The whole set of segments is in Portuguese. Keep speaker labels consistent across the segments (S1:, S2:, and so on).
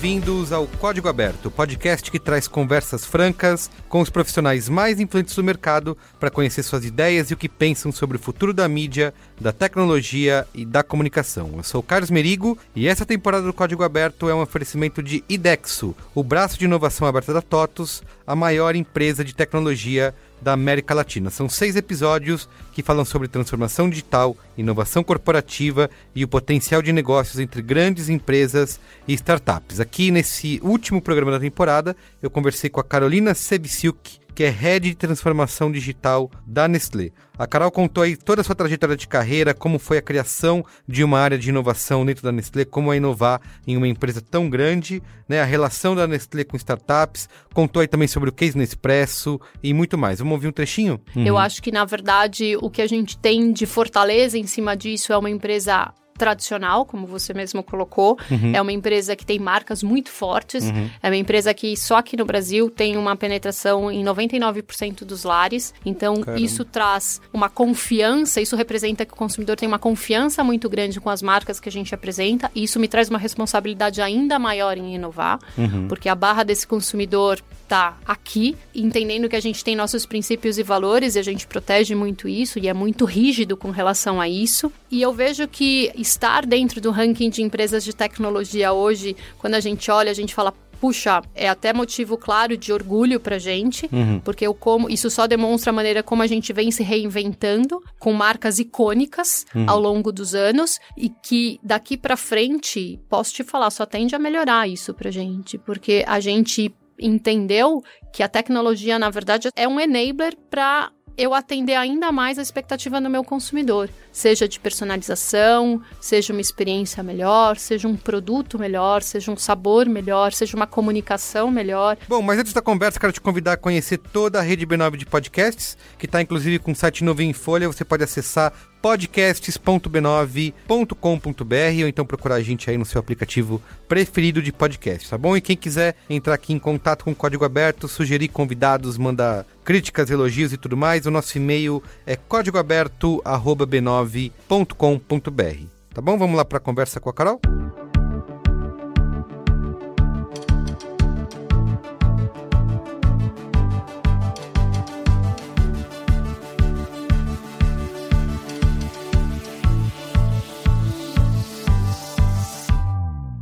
S1: Bem-vindos ao Código Aberto, podcast que traz conversas francas com os profissionais mais influentes do mercado para conhecer suas ideias e o que pensam sobre o futuro da mídia, da tecnologia e da comunicação. Eu sou Carlos Merigo e essa temporada do Código Aberto é um oferecimento de IDEXO, o braço de inovação aberta da TOTUS, a maior empresa de tecnologia da América Latina. São seis episódios que falam sobre transformação digital, inovação corporativa e o potencial de negócios entre grandes empresas e startups. Aqui nesse último programa da temporada, eu conversei com a Carolina Sebsiuk, que é Head de Transformação Digital da Nestlé. A Carol contou aí toda a sua trajetória de carreira, como foi a criação de uma área de inovação dentro da Nestlé, como é inovar em uma empresa tão grande, né, a relação da Nestlé com startups, contou aí também sobre o case Nespresso e muito mais. Vamos ouvir um trechinho?
S2: Eu uhum. acho que, na verdade, o que a gente tem de fortaleza em cima disso é uma empresa tradicional, como você mesmo colocou. Uhum. É uma empresa que tem marcas muito fortes. Uhum. É uma empresa que só aqui no Brasil tem uma penetração em 99% dos lares. Então, Caramba. isso traz uma confiança, isso representa que o consumidor tem uma confiança muito grande com as marcas que a gente apresenta. E isso me traz uma responsabilidade ainda maior em inovar, uhum. porque a barra desse consumidor está aqui, entendendo que a gente tem nossos princípios e valores e a gente protege muito isso e é muito rígido com relação a isso. E eu vejo que estar dentro do ranking de empresas de tecnologia hoje, quando a gente olha, a gente fala, puxa, é até motivo claro de orgulho pra gente, uhum. porque o como isso só demonstra a maneira como a gente vem se reinventando com marcas icônicas uhum. ao longo dos anos e que daqui para frente, posso te falar, só tende a melhorar isso pra gente, porque a gente entendeu que a tecnologia, na verdade, é um enabler para eu atender ainda mais a expectativa do meu consumidor, seja de personalização, seja uma experiência melhor, seja um produto melhor, seja um sabor melhor, seja uma comunicação melhor.
S1: Bom, mas antes da conversa, quero te convidar a conhecer toda a rede B9 de podcasts, que está inclusive com um site novo em folha, você pode acessar podcasts.b9.com.br ou então procurar a gente aí no seu aplicativo preferido de podcast, tá bom? E quem quiser entrar aqui em contato com o Código Aberto, sugerir convidados, mandar críticas, elogios e tudo mais, o nosso e-mail é códigoaberto@b9.com.br. Tá bom? Vamos lá para a conversa com a Carol?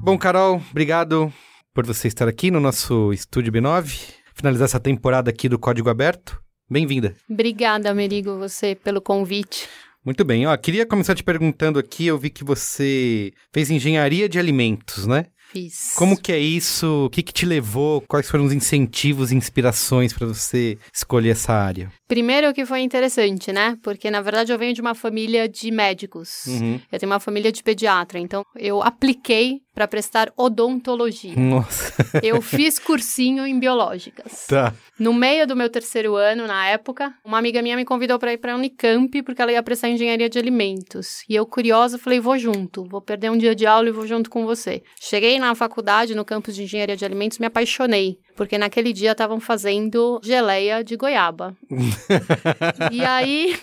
S1: Bom, Carol, obrigado por você estar aqui no nosso estúdio B9, finalizar essa temporada aqui do Código Aberto. Bem-vinda.
S2: Obrigada, Amerigo, você pelo convite.
S1: Muito bem, ó, queria começar te perguntando aqui, eu vi que você fez engenharia de alimentos, né?
S2: Fiz.
S1: Como que é isso? O que, que te levou? Quais foram os incentivos e inspirações para você escolher essa área?
S2: Primeiro que foi interessante, né? Porque na verdade eu venho de uma família de médicos. Uhum. Eu tenho uma família de pediatra, então eu apliquei para prestar odontologia.
S1: Nossa.
S2: eu fiz cursinho em biológicas.
S1: Tá.
S2: No meio do meu terceiro ano, na época, uma amiga minha me convidou para ir para a Unicamp porque ela ia prestar engenharia de alimentos. E eu curiosa falei, vou junto, vou perder um dia de aula e vou junto com você. Cheguei na faculdade, no campus de engenharia de alimentos, me apaixonei, porque naquele dia estavam fazendo geleia de goiaba. e aí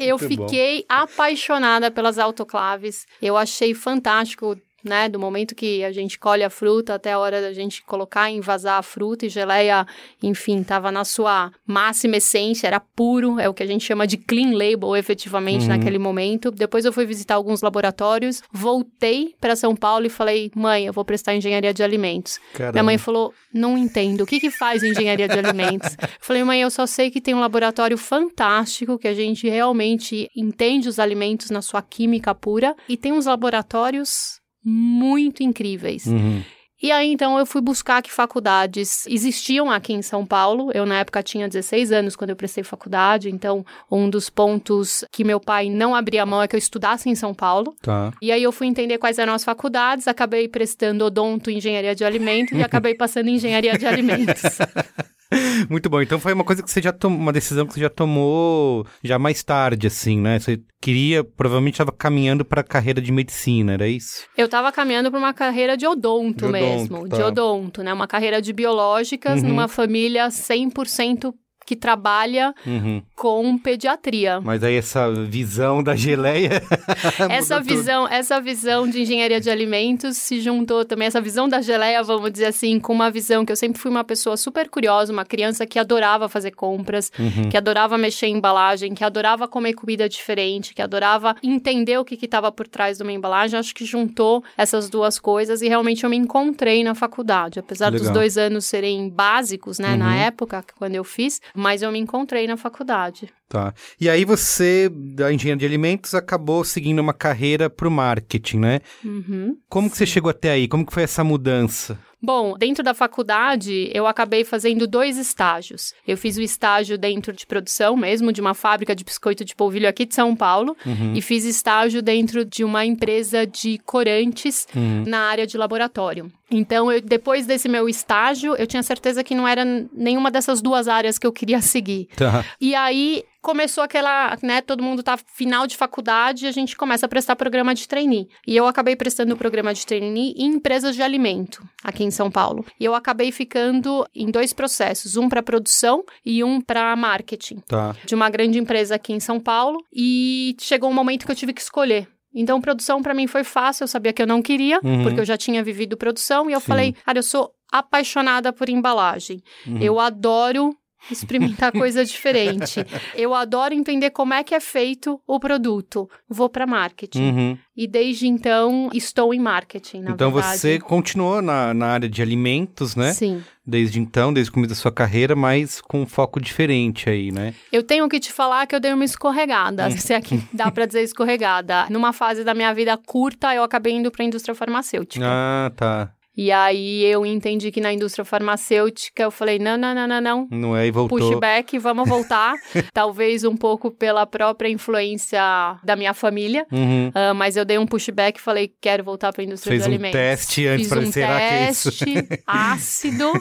S2: eu Muito fiquei bom. apaixonada pelas autoclaves. Eu achei fantástico né? Do momento que a gente colhe a fruta até a hora da gente colocar e envasar a fruta e geleia, enfim, estava na sua máxima essência, era puro, é o que a gente chama de clean label, efetivamente, uhum. naquele momento. Depois eu fui visitar alguns laboratórios, voltei para São Paulo e falei, mãe, eu vou prestar engenharia de alimentos. Caramba. Minha mãe falou, não entendo, o que que faz engenharia de alimentos? Eu falei, mãe, eu só sei que tem um laboratório fantástico, que a gente realmente entende os alimentos na sua química pura, e tem uns laboratórios muito incríveis. Uhum. E aí, então, eu fui buscar que faculdades existiam aqui em São Paulo. Eu, na época, tinha 16 anos quando eu prestei faculdade. Então, um dos pontos que meu pai não abria mão é que eu estudasse em São Paulo.
S1: Tá.
S2: E aí, eu fui entender quais eram as faculdades. Acabei prestando odonto, engenharia de alimentos e acabei passando em engenharia de alimentos.
S1: Muito bom. Então foi uma coisa que você já tomou, uma decisão que você já tomou já mais tarde, assim, né? Você queria, provavelmente estava caminhando para a carreira de medicina, era isso?
S2: Eu estava caminhando para uma carreira de odonto,
S1: De odonto,
S2: mesmo,
S1: tá.
S2: de odonto, né? Uma carreira de biológicas
S1: Uhum.
S2: numa família 100% que trabalha
S1: Uhum.
S2: com pediatria.
S1: Mas aí essa visão da geleia.
S2: essa
S1: mudou tudo.
S2: visão, essa visão de engenharia de alimentos se juntou também essa visão da geleia, vamos dizer assim, com uma visão que eu sempre fui uma pessoa super curiosa, uma criança que adorava fazer compras,
S1: Uhum.
S2: que adorava mexer em embalagem, que adorava comer comida diferente, que adorava entender o que estava por trás de uma embalagem. Acho que juntou essas duas coisas e realmente eu me encontrei na faculdade, apesar dos
S1: Legal.
S2: dois anos serem básicos, né, na
S1: Uhum.
S2: época quando eu fiz, mas eu me encontrei na faculdade.
S1: Tá. E aí você, da engenharia de alimentos, acabou seguindo uma carreira pro marketing, né?
S2: Uhum.
S1: Como que você chegou até aí? Como que foi essa mudança?
S2: Bom, dentro da faculdade, eu acabei fazendo dois estágios. Eu fiz o estágio dentro de produção mesmo, de uma fábrica de biscoito de polvilho aqui de São Paulo,
S1: Uhum.
S2: e fiz estágio dentro de uma empresa de corantes
S1: Uhum.
S2: na área de laboratório. Então, eu- depois desse meu estágio, eu tinha certeza que não era nenhuma dessas duas áreas que eu queria seguir.
S1: Tá.
S2: E aí começou aquela, né, todo mundo tá final de faculdade e a gente começa a prestar programa de trainee. E eu acabei prestando o programa de trainee em empresas de alimento aqui em São Paulo. E eu acabei ficando em dois processos, um para produção e um para marketing
S1: Tá.
S2: de uma grande empresa aqui em São Paulo e chegou um momento que eu tive que escolher. Então, produção para mim foi fácil, eu sabia que eu não queria,
S1: Uhum.
S2: porque eu já tinha vivido produção e eu
S1: Sim.
S2: falei, cara, eu sou apaixonada por embalagem.
S1: Uhum.
S2: Eu adoro experimentar coisa diferente. Eu adoro entender como é que é feito o produto. Vou para marketing.
S1: Uhum.
S2: E desde então estou em marketing,
S1: Então
S2: verdade.
S1: você continuou na, na área de alimentos, né?
S2: Sim.
S1: Desde então, desde o começo da sua carreira, mas com um foco diferente aí, né?
S2: Eu tenho que te falar que eu dei uma escorregada,
S1: Hum.
S2: se é que dá pra dizer escorregada. Numa fase da minha vida curta, eu acabei indo pra indústria farmacêutica.
S1: Ah, tá.
S2: E aí eu entendi que na indústria farmacêutica eu falei: não, não, não, não, não.
S1: Não é e voltou.
S2: Pushback, vamos voltar. Talvez um pouco pela própria influência da minha família.
S1: Uhum.
S2: Ah, mas eu dei um pushback e falei, quero voltar para a indústria
S1: Fez
S2: de
S1: um
S2: alimentos.
S1: teste antes
S2: Fiz
S1: pra
S2: um
S1: será que é isso?
S2: teste ácido,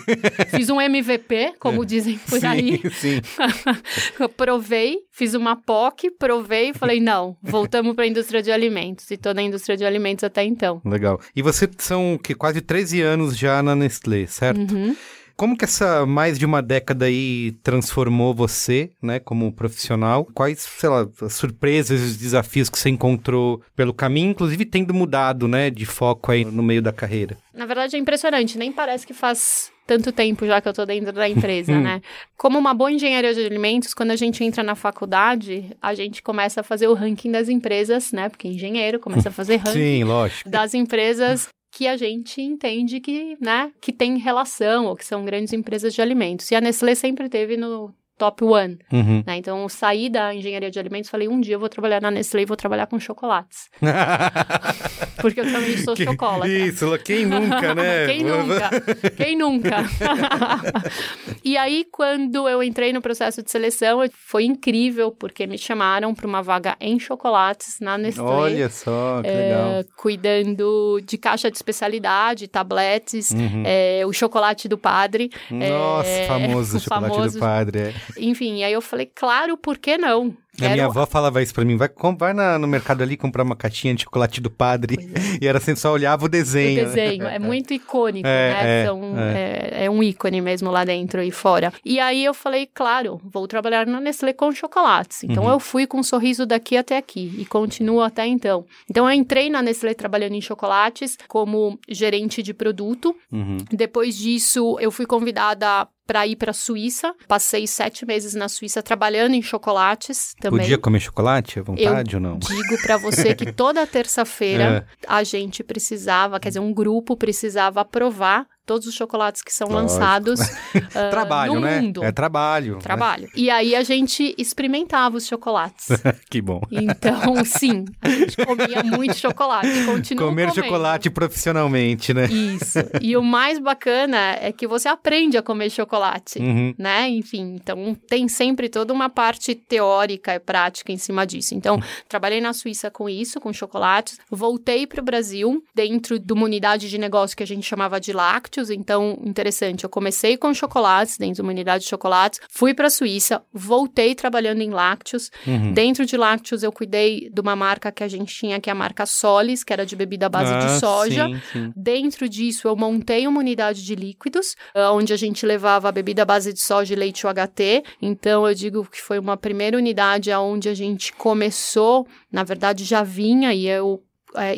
S2: fiz um MVP, como dizem por aí.
S1: Sim, sim.
S2: Eu provei, fiz uma POC, provei e falei, não, voltamos para a indústria de alimentos. E tô na indústria de alimentos até então.
S1: Legal. E você são que quase 13 anos já na Nestlé, certo?
S2: Uhum.
S1: Como que essa mais de uma década aí transformou você, né, como profissional? Quais, sei lá, as surpresas e os desafios que você encontrou pelo caminho, inclusive tendo mudado, né, de foco aí no meio da carreira?
S2: Na verdade é impressionante, nem parece que faz tanto tempo já que eu tô dentro da empresa, né? Como uma boa engenharia de alimentos, quando a gente entra na faculdade, a gente começa a fazer o ranking das empresas, né? Porque engenheiro começa a fazer ranking
S1: Sim, lógico.
S2: das empresas que a gente entende que, né, que tem relação ou que são grandes empresas de alimentos. E a Nestlé sempre teve no top one,
S1: Uhum.
S2: né? Então, eu saí da engenharia de alimentos, falei, um dia eu vou trabalhar na Nestlé e vou trabalhar com chocolates. Porque eu também sou
S1: Que-
S2: chocolatra.
S1: Isso, quem nunca, né?
S2: Quem nunca? Quem nunca? e aí, quando eu entrei no processo de seleção, foi incrível, porque me chamaram para uma vaga em chocolates na Nestlé.
S1: Olha só, que
S2: é,
S1: legal.
S2: cuidando de caixa de especialidade, tabletes,
S1: Uhum.
S2: é, o chocolate do padre.
S1: Nossa,
S2: é,
S1: famoso
S2: o
S1: chocolate
S2: famoso-
S1: do padre. é.
S2: Enfim, aí eu falei, claro, por que não?
S1: A minha avó falava isso pra mim, vai, vai na- no mercado ali comprar uma caixinha de chocolate do padre. E era assim, só olhava o
S2: O
S1: desenho. né?
S2: desenho é muito icônico,
S1: É,
S2: né?
S1: é,
S2: São- é. é um ícone mesmo lá dentro e fora. E aí eu falei, claro, vou trabalhar na Nestlé com chocolates. Então
S1: Uhum.
S2: eu fui com um sorriso daqui até aqui e continuo até então. Então eu entrei na Nestlé trabalhando em chocolates como gerente de produto.
S1: Uhum.
S2: Depois disso, eu fui convidada para ir para a Suíça. Passei sete meses na Suíça trabalhando em chocolates também.
S1: Podia comer chocolate à vontade ou não?
S2: Digo para você que toda terça-feira
S1: É.
S2: a gente precisava, quer dizer, um grupo precisava provar todos os chocolates que são Lógico. lançados uh,
S1: trabalho,
S2: no
S1: né?
S2: mundo.
S1: É trabalho.
S2: Né? Trabalho. Né? E aí a gente experimentava os chocolates.
S1: que bom.
S2: Então, sim, a gente comia muito chocolate. Continua
S1: Comer
S2: comendo.
S1: chocolate profissionalmente, né?
S2: Isso. E o mais bacana é que você aprende a comer chocolate,
S1: uhum.
S2: né? Enfim, então tem sempre toda uma parte teórica e prática em cima disso. Então, trabalhei na Suíça com isso, com chocolates. Voltei para o Brasil dentro de uma unidade de negócio que a gente chamava de lácteos. Então, interessante, eu comecei com chocolates, dentro de uma unidade de chocolates, fui para a Suíça, voltei trabalhando em lácteos. Uhum. Dentro de lácteos, eu cuidei de uma marca que a gente tinha, que é a marca Solis, que era de bebida à base ah, de soja.
S1: Sim, sim.
S2: Dentro disso, eu montei uma unidade de líquidos, ah, onde a gente levava a bebida à base de soja e leite UHT. Então, eu digo que foi uma primeira unidade onde a gente começou, na verdade, já vinha e eu é,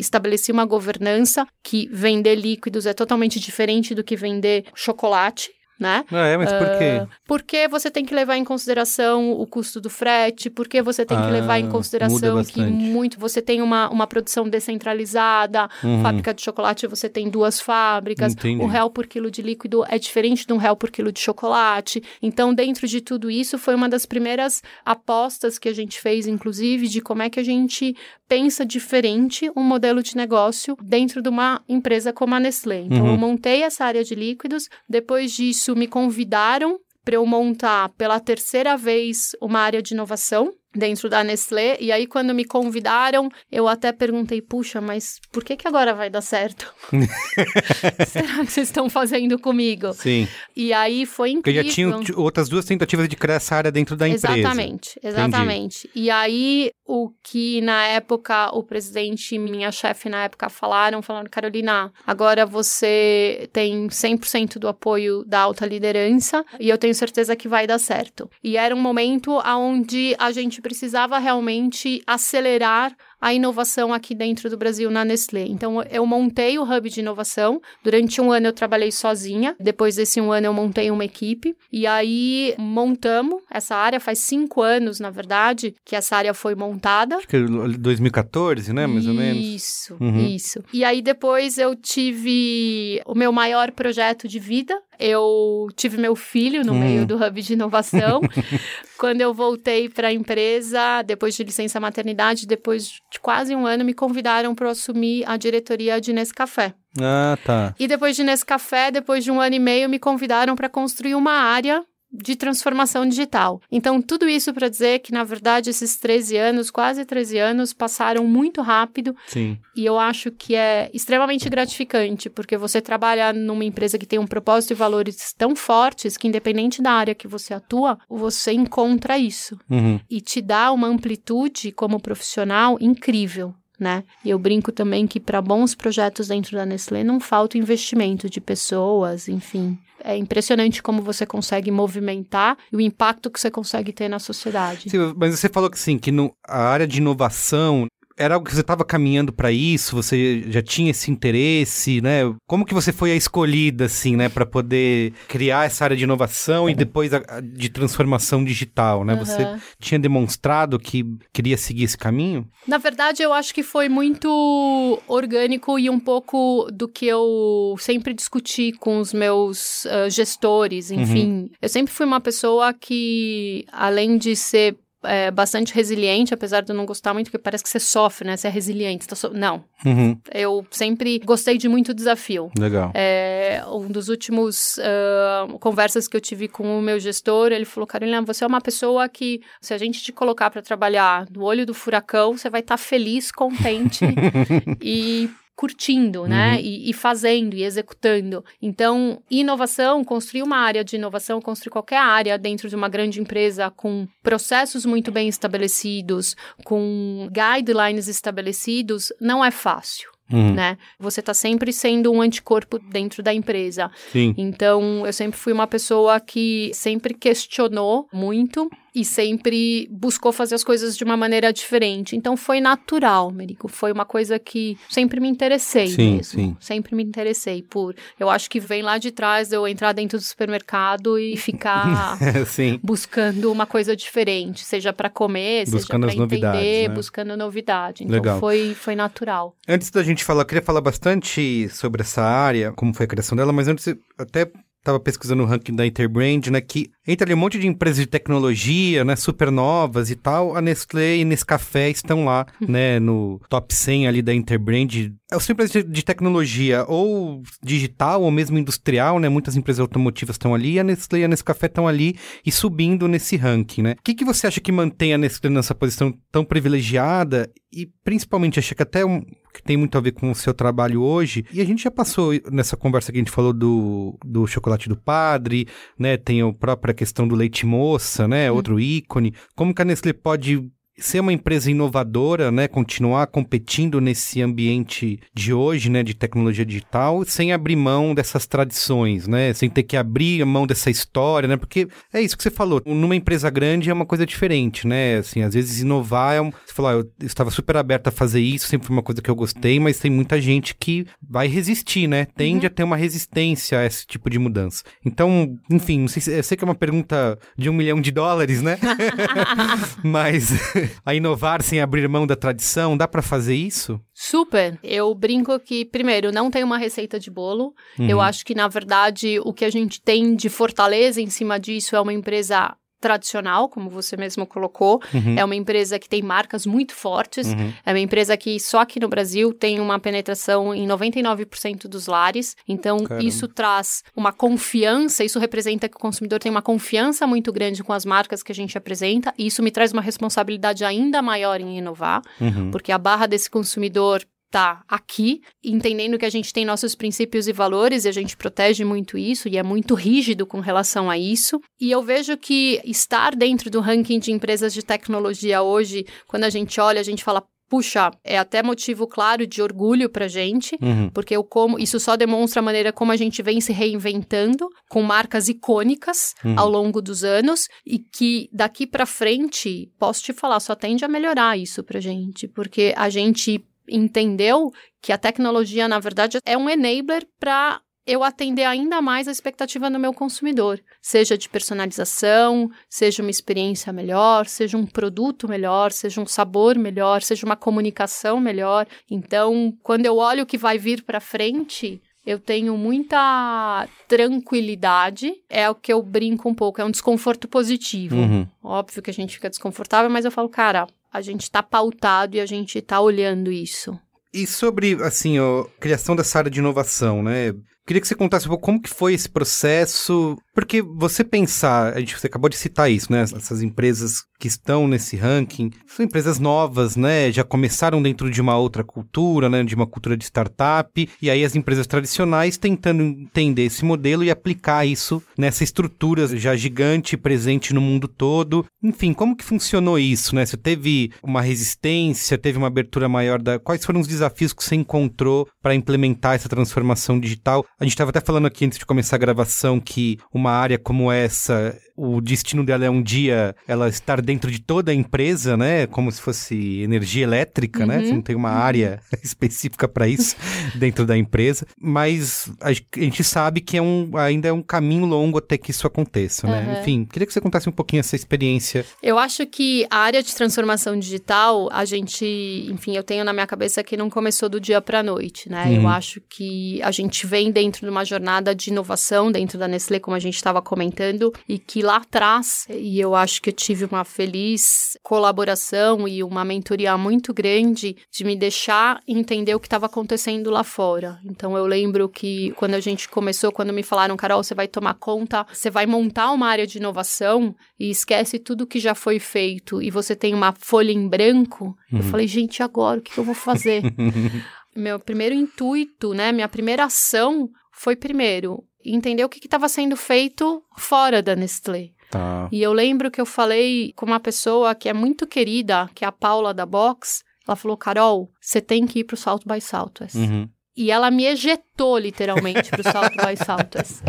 S2: uma governança que vender líquidos é totalmente diferente do que vender chocolate né?
S1: Ah, é, mas por quê? Uh,
S2: porque você tem que levar em consideração o custo do frete, porque você tem ah, que levar em consideração que muito você tem uma, uma produção descentralizada, uhum. fábrica de chocolate você tem duas fábricas, Entendi. o real por quilo de líquido é diferente de um real por quilo de chocolate. Então, dentro de tudo isso, foi uma das primeiras apostas que a gente fez, inclusive, de como é que a gente pensa diferente um modelo de negócio dentro de uma empresa como a Nestlé. Então, uhum. eu montei essa área de líquidos, depois disso me convidaram para eu montar pela terceira vez uma área de inovação dentro da Nestlé. E aí, quando me convidaram, eu até perguntei, puxa, mas por que que agora vai dar certo? Será que vocês estão fazendo comigo?
S1: Sim.
S2: E aí foi incrível.
S1: Porque já tinham outras duas tentativas de criar essa área dentro da empresa.
S2: Exatamente, exatamente. Entendi. E aí, o que na época o presidente e minha chefe na época falaram, falaram, Carolina, agora você tem 100% do apoio da alta liderança e eu tenho certeza que vai dar certo. E era um momento onde a gente precisava realmente acelerar a inovação aqui dentro do Brasil na Nestlé. Então, eu montei o hub de inovação. Durante um ano eu trabalhei sozinha. Depois desse um ano eu montei uma equipe. E aí montamos essa área. Faz cinco anos, na verdade, que essa área foi montada.
S1: Acho que é 2014, né? Mais
S2: isso,
S1: ou menos.
S2: Isso, uhum. isso. E aí depois eu tive o meu maior projeto de vida. Eu tive meu filho no hum. meio do hub de inovação. Quando eu voltei para a empresa, depois de licença maternidade, depois de quase um ano, me convidaram para assumir a diretoria de Nescafé.
S1: Ah, tá.
S2: E depois de Nescafé, depois de um ano e meio, me convidaram para construir uma área de transformação digital. Então, tudo isso para dizer que, na verdade, esses 13 anos, quase 13 anos, passaram muito rápido.
S1: Sim.
S2: E eu acho que é extremamente gratificante, porque você trabalha numa empresa que tem um propósito e valores tão fortes que, independente da área que você atua, você encontra isso.
S1: Uhum.
S2: E te dá uma amplitude como profissional incrível. Né? E eu brinco também que para bons projetos dentro da Nestlé não falta investimento de pessoas, enfim é impressionante como você consegue movimentar e o impacto que você consegue ter na sociedade.
S1: Sim, mas você falou que sim, que no, a área de inovação era algo que você estava caminhando para isso? Você já tinha esse interesse, né? Como que você foi a escolhida, assim, né, para poder criar essa área de inovação e depois a, a de transformação digital, né? Uhum. Você tinha demonstrado que queria seguir esse caminho?
S2: Na verdade, eu acho que foi muito orgânico e um pouco do que eu sempre discuti com os meus uh, gestores, enfim. Uhum. Eu sempre fui uma pessoa que, além de ser é, bastante resiliente, apesar de eu não gostar muito, porque parece que você sofre, né? Você é resiliente. Tá so... Não.
S1: Uhum.
S2: Eu sempre gostei de muito desafio.
S1: Legal.
S2: É, um dos últimos uh, conversas que eu tive com o meu gestor, ele falou, Carolina, você é uma pessoa que, se a gente te colocar para trabalhar no olho do furacão, você vai estar tá feliz, contente e curtindo, né? Uhum. E, e, fazendo e executando. Então, inovação, construir uma área de inovação, construir qualquer área dentro de uma grande empresa com processos muito bem estabelecidos, com guidelines estabelecidos, não é fácil. Uhum. Né? Você está sempre sendo um anticorpo dentro da empresa.
S1: Sim.
S2: Então, eu sempre fui uma pessoa que sempre questionou muito e sempre buscou fazer as coisas de uma maneira diferente. Então foi natural, Merico. Foi uma coisa que sempre me interessei
S1: sim,
S2: mesmo.
S1: Sim.
S2: Sempre me interessei por. Eu acho que vem lá de trás de eu entrar dentro do supermercado e ficar buscando uma coisa diferente, seja para comer, buscando seja para entender, né? buscando novidade. Então Legal. foi foi natural.
S1: Antes da gente falar, eu queria falar bastante sobre essa área, como foi a criação dela, mas antes até estava pesquisando o ranking da Interbrand, né, que entre ali um monte de empresas de tecnologia, né, super novas e tal, a Nestlé e Nescafé estão lá, né, no top 100 ali da Interbrand. As empresas de tecnologia, ou digital, ou mesmo industrial, né, muitas empresas automotivas estão ali, e a Nestlé e a Nescafé estão ali e subindo nesse ranking, né. O que, que você acha que mantém a Nestlé nessa posição tão privilegiada e principalmente acho que até um, que tem muito a ver com o seu trabalho hoje. E a gente já passou nessa conversa que a gente falou do, do chocolate do padre, né? Tem a própria questão do leite moça, né? Uhum. Outro ícone. Como que a Nestlé pode ser uma empresa inovadora, né, continuar competindo nesse ambiente de hoje, né, de tecnologia digital, sem abrir mão dessas tradições, né, sem ter que abrir mão dessa história, né, porque é isso que você falou, numa empresa grande é uma coisa diferente, né, assim, às vezes inovar é um, você falou, ah, eu estava super aberta a fazer isso, sempre foi uma coisa que eu gostei, mas tem muita gente que vai resistir, né, tende uhum. a ter uma resistência a esse tipo de mudança. Então, enfim, não sei, eu sei que é uma pergunta de um milhão de dólares, né, mas a inovar sem abrir mão da tradição? Dá para fazer isso?
S2: Super. Eu brinco que, primeiro, não tem uma receita de bolo. Uhum. Eu acho que, na verdade, o que a gente tem de fortaleza em cima disso é uma empresa tradicional, como você mesmo colocou. Uhum. É uma empresa que tem marcas muito fortes. Uhum. É uma empresa que só aqui no Brasil tem uma penetração em 99% dos lares. Então, Caramba. isso traz uma confiança, isso representa que o consumidor tem uma confiança muito grande com as marcas que a gente apresenta. E isso me traz uma responsabilidade ainda maior em inovar, uhum. porque a barra desse consumidor tá aqui, entendendo que a gente tem nossos princípios e valores e a gente protege muito isso e é muito rígido com relação a isso. E eu vejo que estar dentro do ranking de empresas de tecnologia hoje, quando a gente olha, a gente fala, puxa, é até motivo claro de orgulho pra gente, uhum. porque eu como, isso só demonstra a maneira como a gente vem se reinventando com marcas icônicas uhum. ao longo dos anos e que daqui para frente, posso te falar, só tende a melhorar isso pra gente, porque a gente entendeu que a tecnologia, na verdade, é um enabler para eu atender ainda mais a expectativa do meu consumidor, seja de personalização, seja uma experiência melhor, seja um produto melhor, seja um sabor melhor, seja uma comunicação melhor. Então, quando eu olho o que vai vir para frente, eu tenho muita tranquilidade. É o que eu brinco um pouco, é um desconforto positivo. Uhum. Óbvio que a gente fica desconfortável, mas eu falo, cara, a gente está pautado e a gente está olhando isso.
S1: E sobre, assim, a criação dessa área de inovação, né? Queria que você contasse um pouco como que foi esse processo, porque você pensar, a gente, você acabou de citar isso, né? Essas empresas que estão nesse ranking são empresas novas, né? Já começaram dentro de uma outra cultura, né? De uma cultura de startup, e aí as empresas tradicionais tentando entender esse modelo e aplicar isso nessa estrutura já gigante, presente no mundo todo. Enfim, como que funcionou isso, né? Você teve uma resistência, teve uma abertura maior da. Quais foram os desafios que você encontrou para implementar essa transformação digital? A gente estava até falando aqui antes de começar a gravação que uma área como essa, o destino dela é um dia ela estar dentro de toda a empresa, né? Como se fosse energia elétrica, né? uhum. né? Você não tem uma uhum. área específica para isso dentro da empresa. Mas a gente sabe que é um, ainda é um caminho longo até que isso aconteça, né? Uhum. Enfim, queria que você contasse um pouquinho essa experiência.
S2: Eu acho que a área de transformação digital, a gente, enfim, eu tenho na minha cabeça que não começou do dia para noite, né? Eu uhum. acho que a gente vem dentro dentro de uma jornada de inovação dentro da Nestlé, como a gente estava comentando, e que lá atrás, e eu acho que eu tive uma feliz colaboração e uma mentoria muito grande de me deixar entender o que estava acontecendo lá fora. Então eu lembro que quando a gente começou, quando me falaram, Carol, você vai tomar conta, você vai montar uma área de inovação e esquece tudo que já foi feito e você tem uma folha em branco, uhum. eu falei, gente, agora o que eu vou fazer? meu primeiro intuito, né, minha primeira ação foi, primeiro, entender o que estava sendo feito fora da Nestlé. Tá. E eu lembro que eu falei com uma pessoa que é muito querida, que é a Paula da Box. Ela falou: Carol, você tem que ir pro Salto by Southwest. Uhum. E ela me ejetou literalmente pro Salto by Southwest.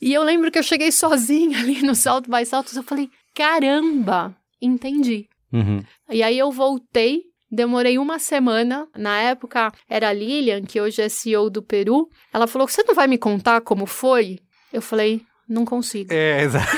S2: E eu lembro que eu cheguei sozinha ali no Salto by Southwest. Eu falei: caramba, entendi.
S1: Uhum.
S2: E aí eu voltei, demorei uma semana. Na época era a Lilian, que hoje é CEO do Peru. Ela falou: Você não vai me contar como foi? Eu falei: Não consigo.
S1: É, exato.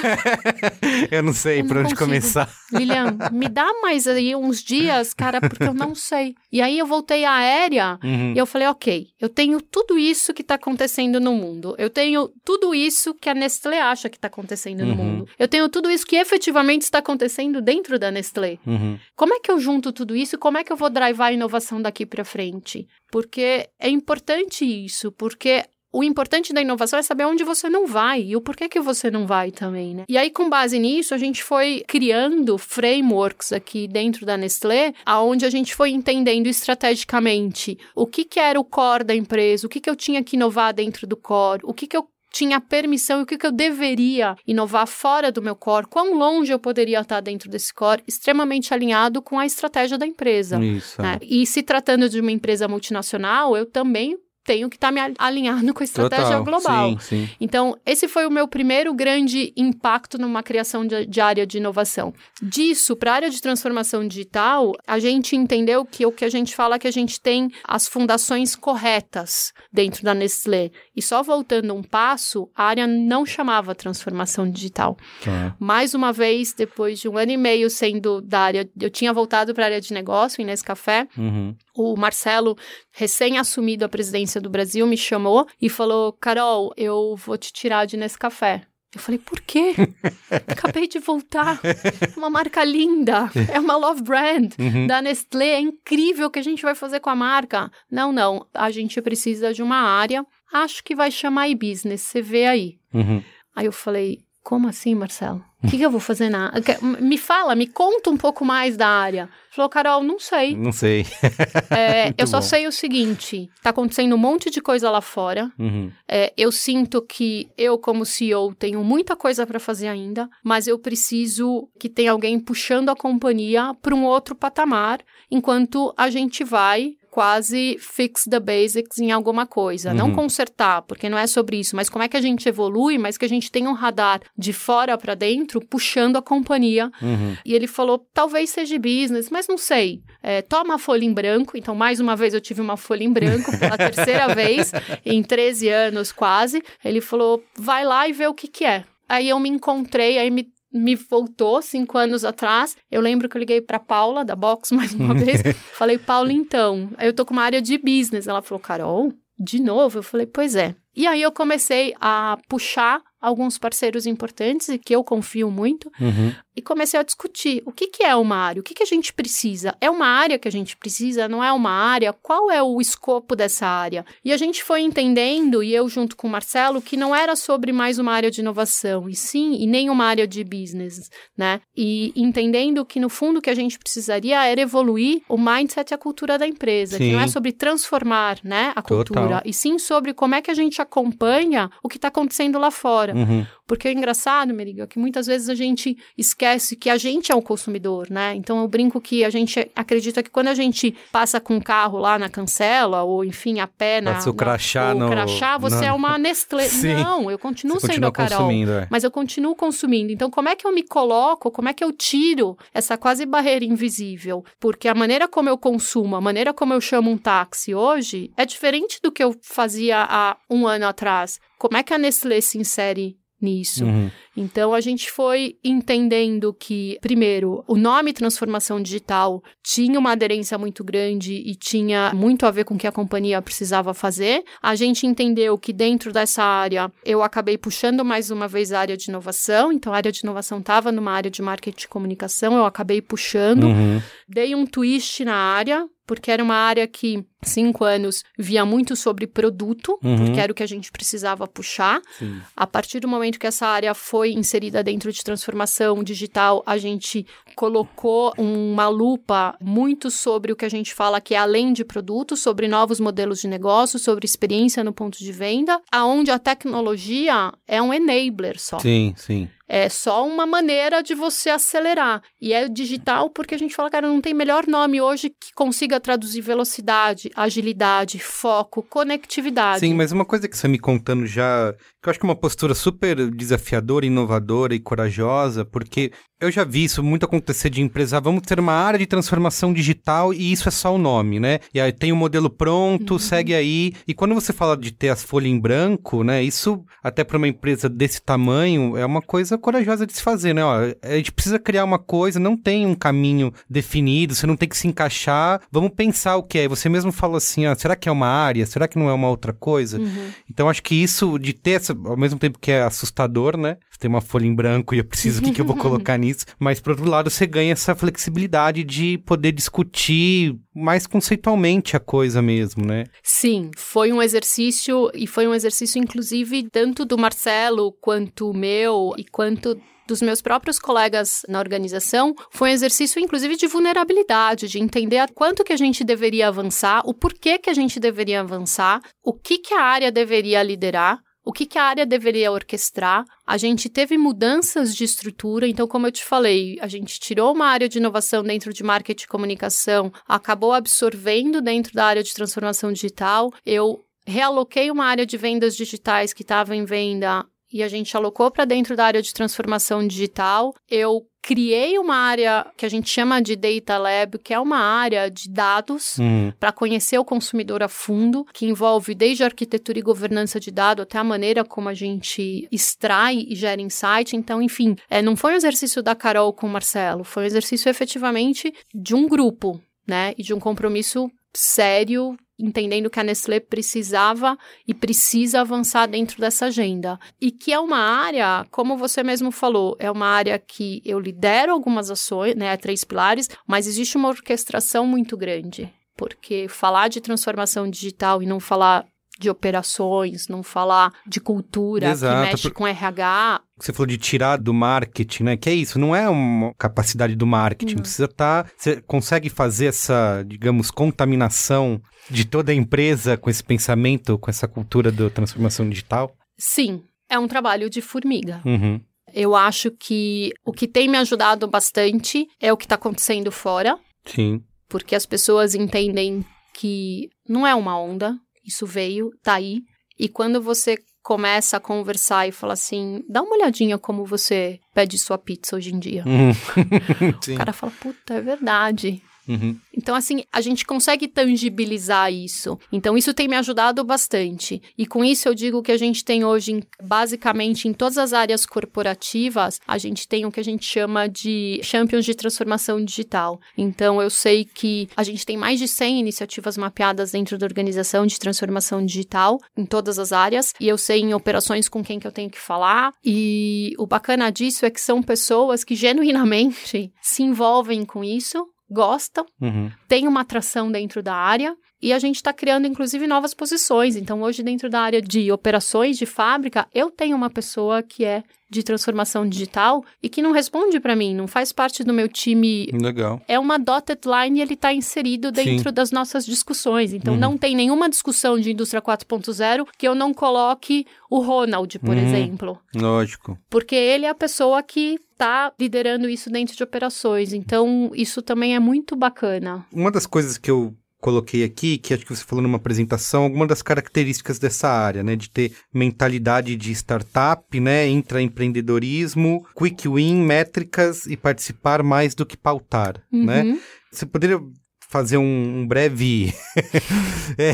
S1: eu não sei
S2: Eu
S1: por
S2: não
S1: onde
S2: consigo.
S1: começar.
S2: Lilian, me dá mais aí uns dias, cara, porque eu não sei. E aí eu voltei à aérea
S1: Uhum.
S2: e eu falei, ok, eu tenho tudo isso que tá acontecendo no mundo. Eu tenho tudo isso que a Nestlé acha que tá acontecendo no
S1: Uhum.
S2: mundo. Eu tenho tudo isso que efetivamente está acontecendo dentro da Nestlé.
S1: Uhum.
S2: Como é que eu junto tudo isso? Como é que eu vou drivar a inovação daqui para frente? Porque é importante isso, porque o importante da inovação é saber onde você não vai e o porquê que você não vai também, né? E aí, com base nisso, a gente foi criando frameworks aqui dentro da Nestlé, aonde a gente foi entendendo estrategicamente o que, que era o core da empresa, o que, que eu tinha que inovar dentro do core, o que, que eu tinha permissão e o que, que eu deveria inovar fora do meu core, quão longe eu poderia estar dentro desse core, extremamente alinhado com a estratégia da empresa.
S1: Isso.
S2: né? E se tratando de uma empresa multinacional, eu também tenho que estar me alinhando com a estratégia
S1: Total.
S2: global.
S1: Sim, sim.
S2: Então, esse foi o meu primeiro grande impacto numa criação de, de área de inovação. Disso, para a área de transformação digital, a gente entendeu que o que a gente fala é que a gente tem as fundações corretas dentro da Nestlé. E só voltando um passo, a área não chamava transformação digital.
S1: Tá.
S2: Mais uma vez, depois de um ano e meio sendo da área, eu tinha voltado para a área de negócio em Nescafé.
S1: Uhum.
S2: O Marcelo, recém-assumido a presidência do Brasil, me chamou e falou: Carol, eu vou te tirar de Nescafé. Eu falei, por quê? Acabei de voltar. Uma marca linda. É uma love brand
S1: Uhum.
S2: da Nestlé. É incrível o que a gente vai fazer com a marca. Não, não. A gente precisa de uma área. Acho que vai chamar e-business. Você vê aí.
S1: Uhum.
S2: Aí eu falei, como assim, Marcelo? O que, que eu vou fazer na. Me fala, me conta um pouco mais da área. Falou, Carol, não sei.
S1: Não sei.
S2: É, eu só
S1: bom.
S2: sei o seguinte: tá acontecendo um monte de coisa lá fora.
S1: Uhum.
S2: É, eu sinto que eu, como CEO, tenho muita coisa para fazer ainda, mas eu preciso que tenha alguém puxando a companhia para um outro patamar, enquanto a gente vai quase fix the basics em alguma coisa. Não
S1: Uhum.
S2: consertar, porque não é sobre isso, mas como é que a gente evolui, mas que a gente tenha um radar de fora para dentro puxando a companhia
S1: Uhum.
S2: e ele falou, talvez seja business, mas não sei. É, toma a folha em branco. Então, mais uma vez, eu tive uma folha em branco pela terceira vez, em 13 anos quase. Ele falou, vai lá e vê o que que é. Aí eu me encontrei, aí me, me voltou cinco anos atrás. Eu lembro que eu liguei pra Paula, da Box, mais uma vez. Falei, Paula, então, eu tô com uma área de business. Ela falou, Carol, de novo? Eu falei, pois é. E aí eu comecei a puxar alguns parceiros importantes e que eu confio muito
S1: Uhum.
S2: E comecei a discutir o que, que é uma área, o que, que a gente precisa. É uma área que a gente precisa, não é uma área? Qual é o escopo dessa área? E a gente foi entendendo, e eu junto com o Marcelo, que não era sobre mais uma área de inovação, e sim, e nem uma área de business, né? E entendendo que no fundo o que a gente precisaria era evoluir o mindset e a cultura da empresa, que
S1: Sim.
S2: não é sobre transformar, né, a cultura,
S1: Total.
S2: e sim sobre como é que a gente acompanha o que está acontecendo lá fora.
S1: Uhum.
S2: Porque o engraçado, Merigo, é que muitas vezes a gente esquece que a gente é o consumidor, né? Então eu brinco que a gente acredita que quando a gente passa com o carro lá na cancela, ou enfim, a pé na.
S1: Passa o
S2: na-
S1: crachá
S2: o
S1: no-
S2: crachá, você
S1: na-
S2: é uma Nestlé.
S1: Sim.
S2: Não, eu continuo
S1: Você
S2: sendo a Carol.
S1: consumindo, é.
S2: Mas eu continuo consumindo. Então, como é que eu me coloco? Como é que eu tiro essa quase barreira invisível? Porque a maneira como eu consumo, a maneira como eu chamo um táxi hoje é diferente do que eu fazia há um ano atrás. Como é que a Nestlé se insere nisso?
S1: Uhum.
S2: Então a gente foi entendendo que, primeiro, o nome transformação digital tinha uma aderência muito grande e tinha muito a ver com o que a companhia precisava fazer. A gente entendeu que dentro dessa área eu acabei puxando mais uma vez a área de inovação, então a área de inovação estava numa área de marketing e comunicação, eu acabei puxando
S1: Uhum.
S2: dei um twist na área, porque era uma área que, cinco anos, via muito sobre produto,
S1: Uhum.
S2: porque era o que a gente precisava puxar.
S1: Sim.
S2: A partir do momento que essa área foi inserida dentro de transformação digital, a gente colocou uma lupa muito sobre o que a gente fala que é além de produto, sobre novos modelos de negócio, sobre experiência no ponto de venda, aonde a tecnologia é um enabler só.
S1: Sim, sim.
S2: É só uma maneira de você acelerar. E é digital porque a gente fala, cara, não tem melhor nome hoje que consiga traduzir velocidade, agilidade, foco, conectividade.
S1: Sim, mas uma coisa que você me contando já, que eu acho que é uma postura super desafiadora, inovadora e corajosa, porque eu já vi isso muito acontecer de empresa. Vamos ter uma área de transformação digital e isso é só o nome, né? E aí tem o um modelo pronto, uhum. segue aí. E quando você fala de ter as folhas em branco, né? Isso, até para uma empresa desse tamanho, é uma coisa corajosa de se fazer, né? Ó, a gente precisa criar uma coisa, não tem um caminho definido, você não tem que se encaixar. Vamos pensar o que é. Você mesmo falou assim, ó, será que é uma área? Será que não é uma outra coisa? Uhum. Então, acho que isso de ter essa, ao mesmo tempo que é assustador, né? Você tem uma folha em branco e eu preciso, o que, que eu vou colocar nisso? isso, mas por outro lado você ganha essa flexibilidade de poder discutir mais conceitualmente a coisa mesmo, né?
S2: Sim, foi um exercício e foi um exercício inclusive tanto do Marcelo quanto o meu e quanto dos meus próprios colegas na organização foi um exercício, inclusive, de vulnerabilidade, de entender a quanto que a gente deveria avançar, o porquê que a gente deveria avançar, o que, que a área deveria liderar, o que, que, a área deveria orquestrar? A gente teve mudanças de estrutura, então, como eu te falei, a gente tirou uma área de inovação dentro de marketing e comunicação, acabou absorvendo dentro da área de transformação digital. Eu realoquei uma área de vendas digitais que estava em venda e a gente alocou para dentro da área de transformação digital. Eu criei uma área que a gente chama de Data Lab, que é uma área de dados uhum. para conhecer o consumidor a fundo, que envolve desde arquitetura e governança de dados até a maneira como a gente extrai e gera insight. Então, enfim, é, não foi um exercício da Carol com o Marcelo, foi um exercício efetivamente de um grupo, né? E de um compromisso sério entendendo que a Nestlé precisava e precisa avançar dentro dessa agenda. E que é uma área, como você mesmo falou, é uma área que eu lidero algumas ações, né, três pilares, mas existe uma orquestração muito grande. Porque falar de transformação digital e não falar de operações, não falar de cultura Exato, que mexe por... com RH.
S1: Você falou de tirar do marketing, né? Que é isso, não é uma capacidade do marketing. Não. Precisa estar. Tá, você consegue fazer essa, digamos, contaminação de toda a empresa com esse pensamento, com essa cultura da transformação digital?
S2: Sim, é um trabalho de formiga. Uhum. Eu acho que o que tem me ajudado bastante é o que está acontecendo fora.
S1: Sim.
S2: Porque as pessoas entendem que não é uma onda, isso veio, tá aí. E quando você começa a conversar e fala assim, dá uma olhadinha como você pede sua pizza hoje em dia. Uhum. o cara fala, puta, é verdade. Uhum. Então, assim, a gente consegue tangibilizar isso. Então, isso tem me ajudado bastante. E com isso, eu digo que a gente tem hoje, basicamente, em todas as áreas corporativas, a gente tem o que a gente chama de champions de transformação digital. Então, eu sei que a gente tem mais de 100 iniciativas mapeadas dentro da organização de transformação digital, em todas as áreas. E eu sei em operações com quem que eu tenho que falar. E o bacana disso é que são pessoas que genuinamente se envolvem com isso gostam, uhum. tem uma atração dentro da área e a gente está criando, inclusive, novas posições. Então, hoje, dentro da área de operações de fábrica, eu tenho uma pessoa que é de transformação digital e que não responde para mim, não faz parte do meu time.
S1: Legal.
S2: É uma dotted line e ele está inserido dentro Sim. das nossas discussões. Então, uhum. não tem nenhuma discussão de indústria 4.0 que eu não coloque o Ronald, por uhum. exemplo.
S1: Lógico.
S2: Porque ele é a pessoa que está liderando isso dentro de operações. Então, isso também é muito bacana.
S1: Uma das coisas que eu coloquei aqui, que acho que você falou numa apresentação, algumas das características dessa área, né? De ter mentalidade de startup, né? Intraempreendedorismo, quick win, métricas e participar mais do que pautar, né? uhum. né? Você poderia fazer um, um breve é,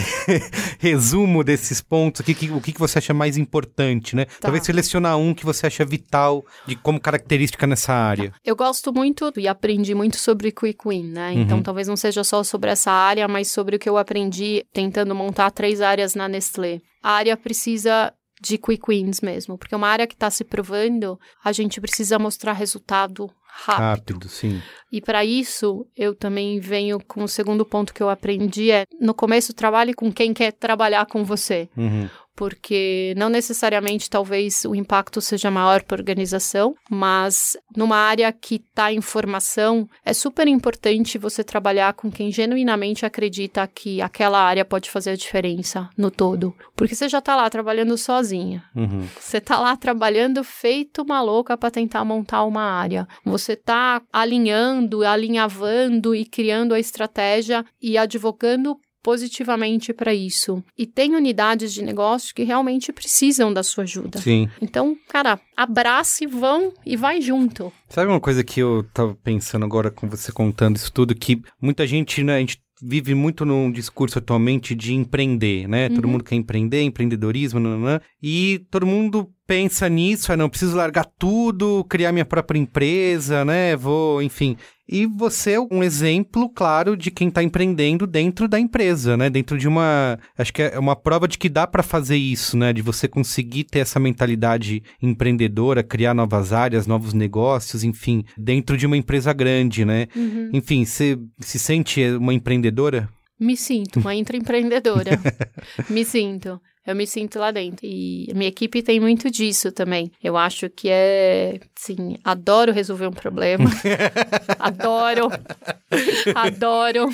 S1: resumo desses pontos, o que, o que você acha mais importante, né? Tá. Talvez selecionar um que você acha vital de como característica nessa área.
S2: Eu gosto muito e aprendi muito sobre Quick Win, né? Uhum. Então talvez não seja só sobre essa área, mas sobre o que eu aprendi tentando montar três áreas na Nestlé. A área precisa de quick wins mesmo, porque é uma área que está se provando, a gente precisa mostrar resultado rápido. Rápido,
S1: sim.
S2: E para isso, eu também venho com o segundo ponto que eu aprendi é, no começo, trabalhe com quem quer trabalhar com você. Uhum porque não necessariamente talvez o impacto seja maior para a organização, mas numa área que está em formação, é super importante você trabalhar com quem genuinamente acredita que aquela área pode fazer a diferença no todo. Porque você já está lá trabalhando sozinha. Uhum. Você está lá trabalhando feito uma louca para tentar montar uma área. Você está alinhando, alinhavando e criando a estratégia e advogando positivamente para isso. E tem unidades de negócio que realmente precisam da sua ajuda.
S1: Sim.
S2: Então, cara, abrace, vão e vai junto.
S1: Sabe uma coisa que eu tava pensando agora com você contando isso tudo, que muita gente, né, a gente vive muito num discurso atualmente de empreender, né? Uhum. Todo mundo quer empreender, empreendedorismo, nananã, e todo mundo pensa nisso, ah, não, preciso largar tudo, criar minha própria empresa, né? Vou, enfim. E você é um exemplo, claro, de quem está empreendendo dentro da empresa, né? Dentro de uma. Acho que é uma prova de que dá para fazer isso, né? De você conseguir ter essa mentalidade empreendedora, criar novas áreas, novos negócios, enfim, dentro de uma empresa grande, né? Uhum. Enfim, você se sente uma empreendedora?
S2: Me sinto uma intraempreendedora. Me sinto eu me sinto lá dentro. E a minha equipe tem muito disso também. Eu acho que é, sim, adoro resolver um problema. adoro. adoro.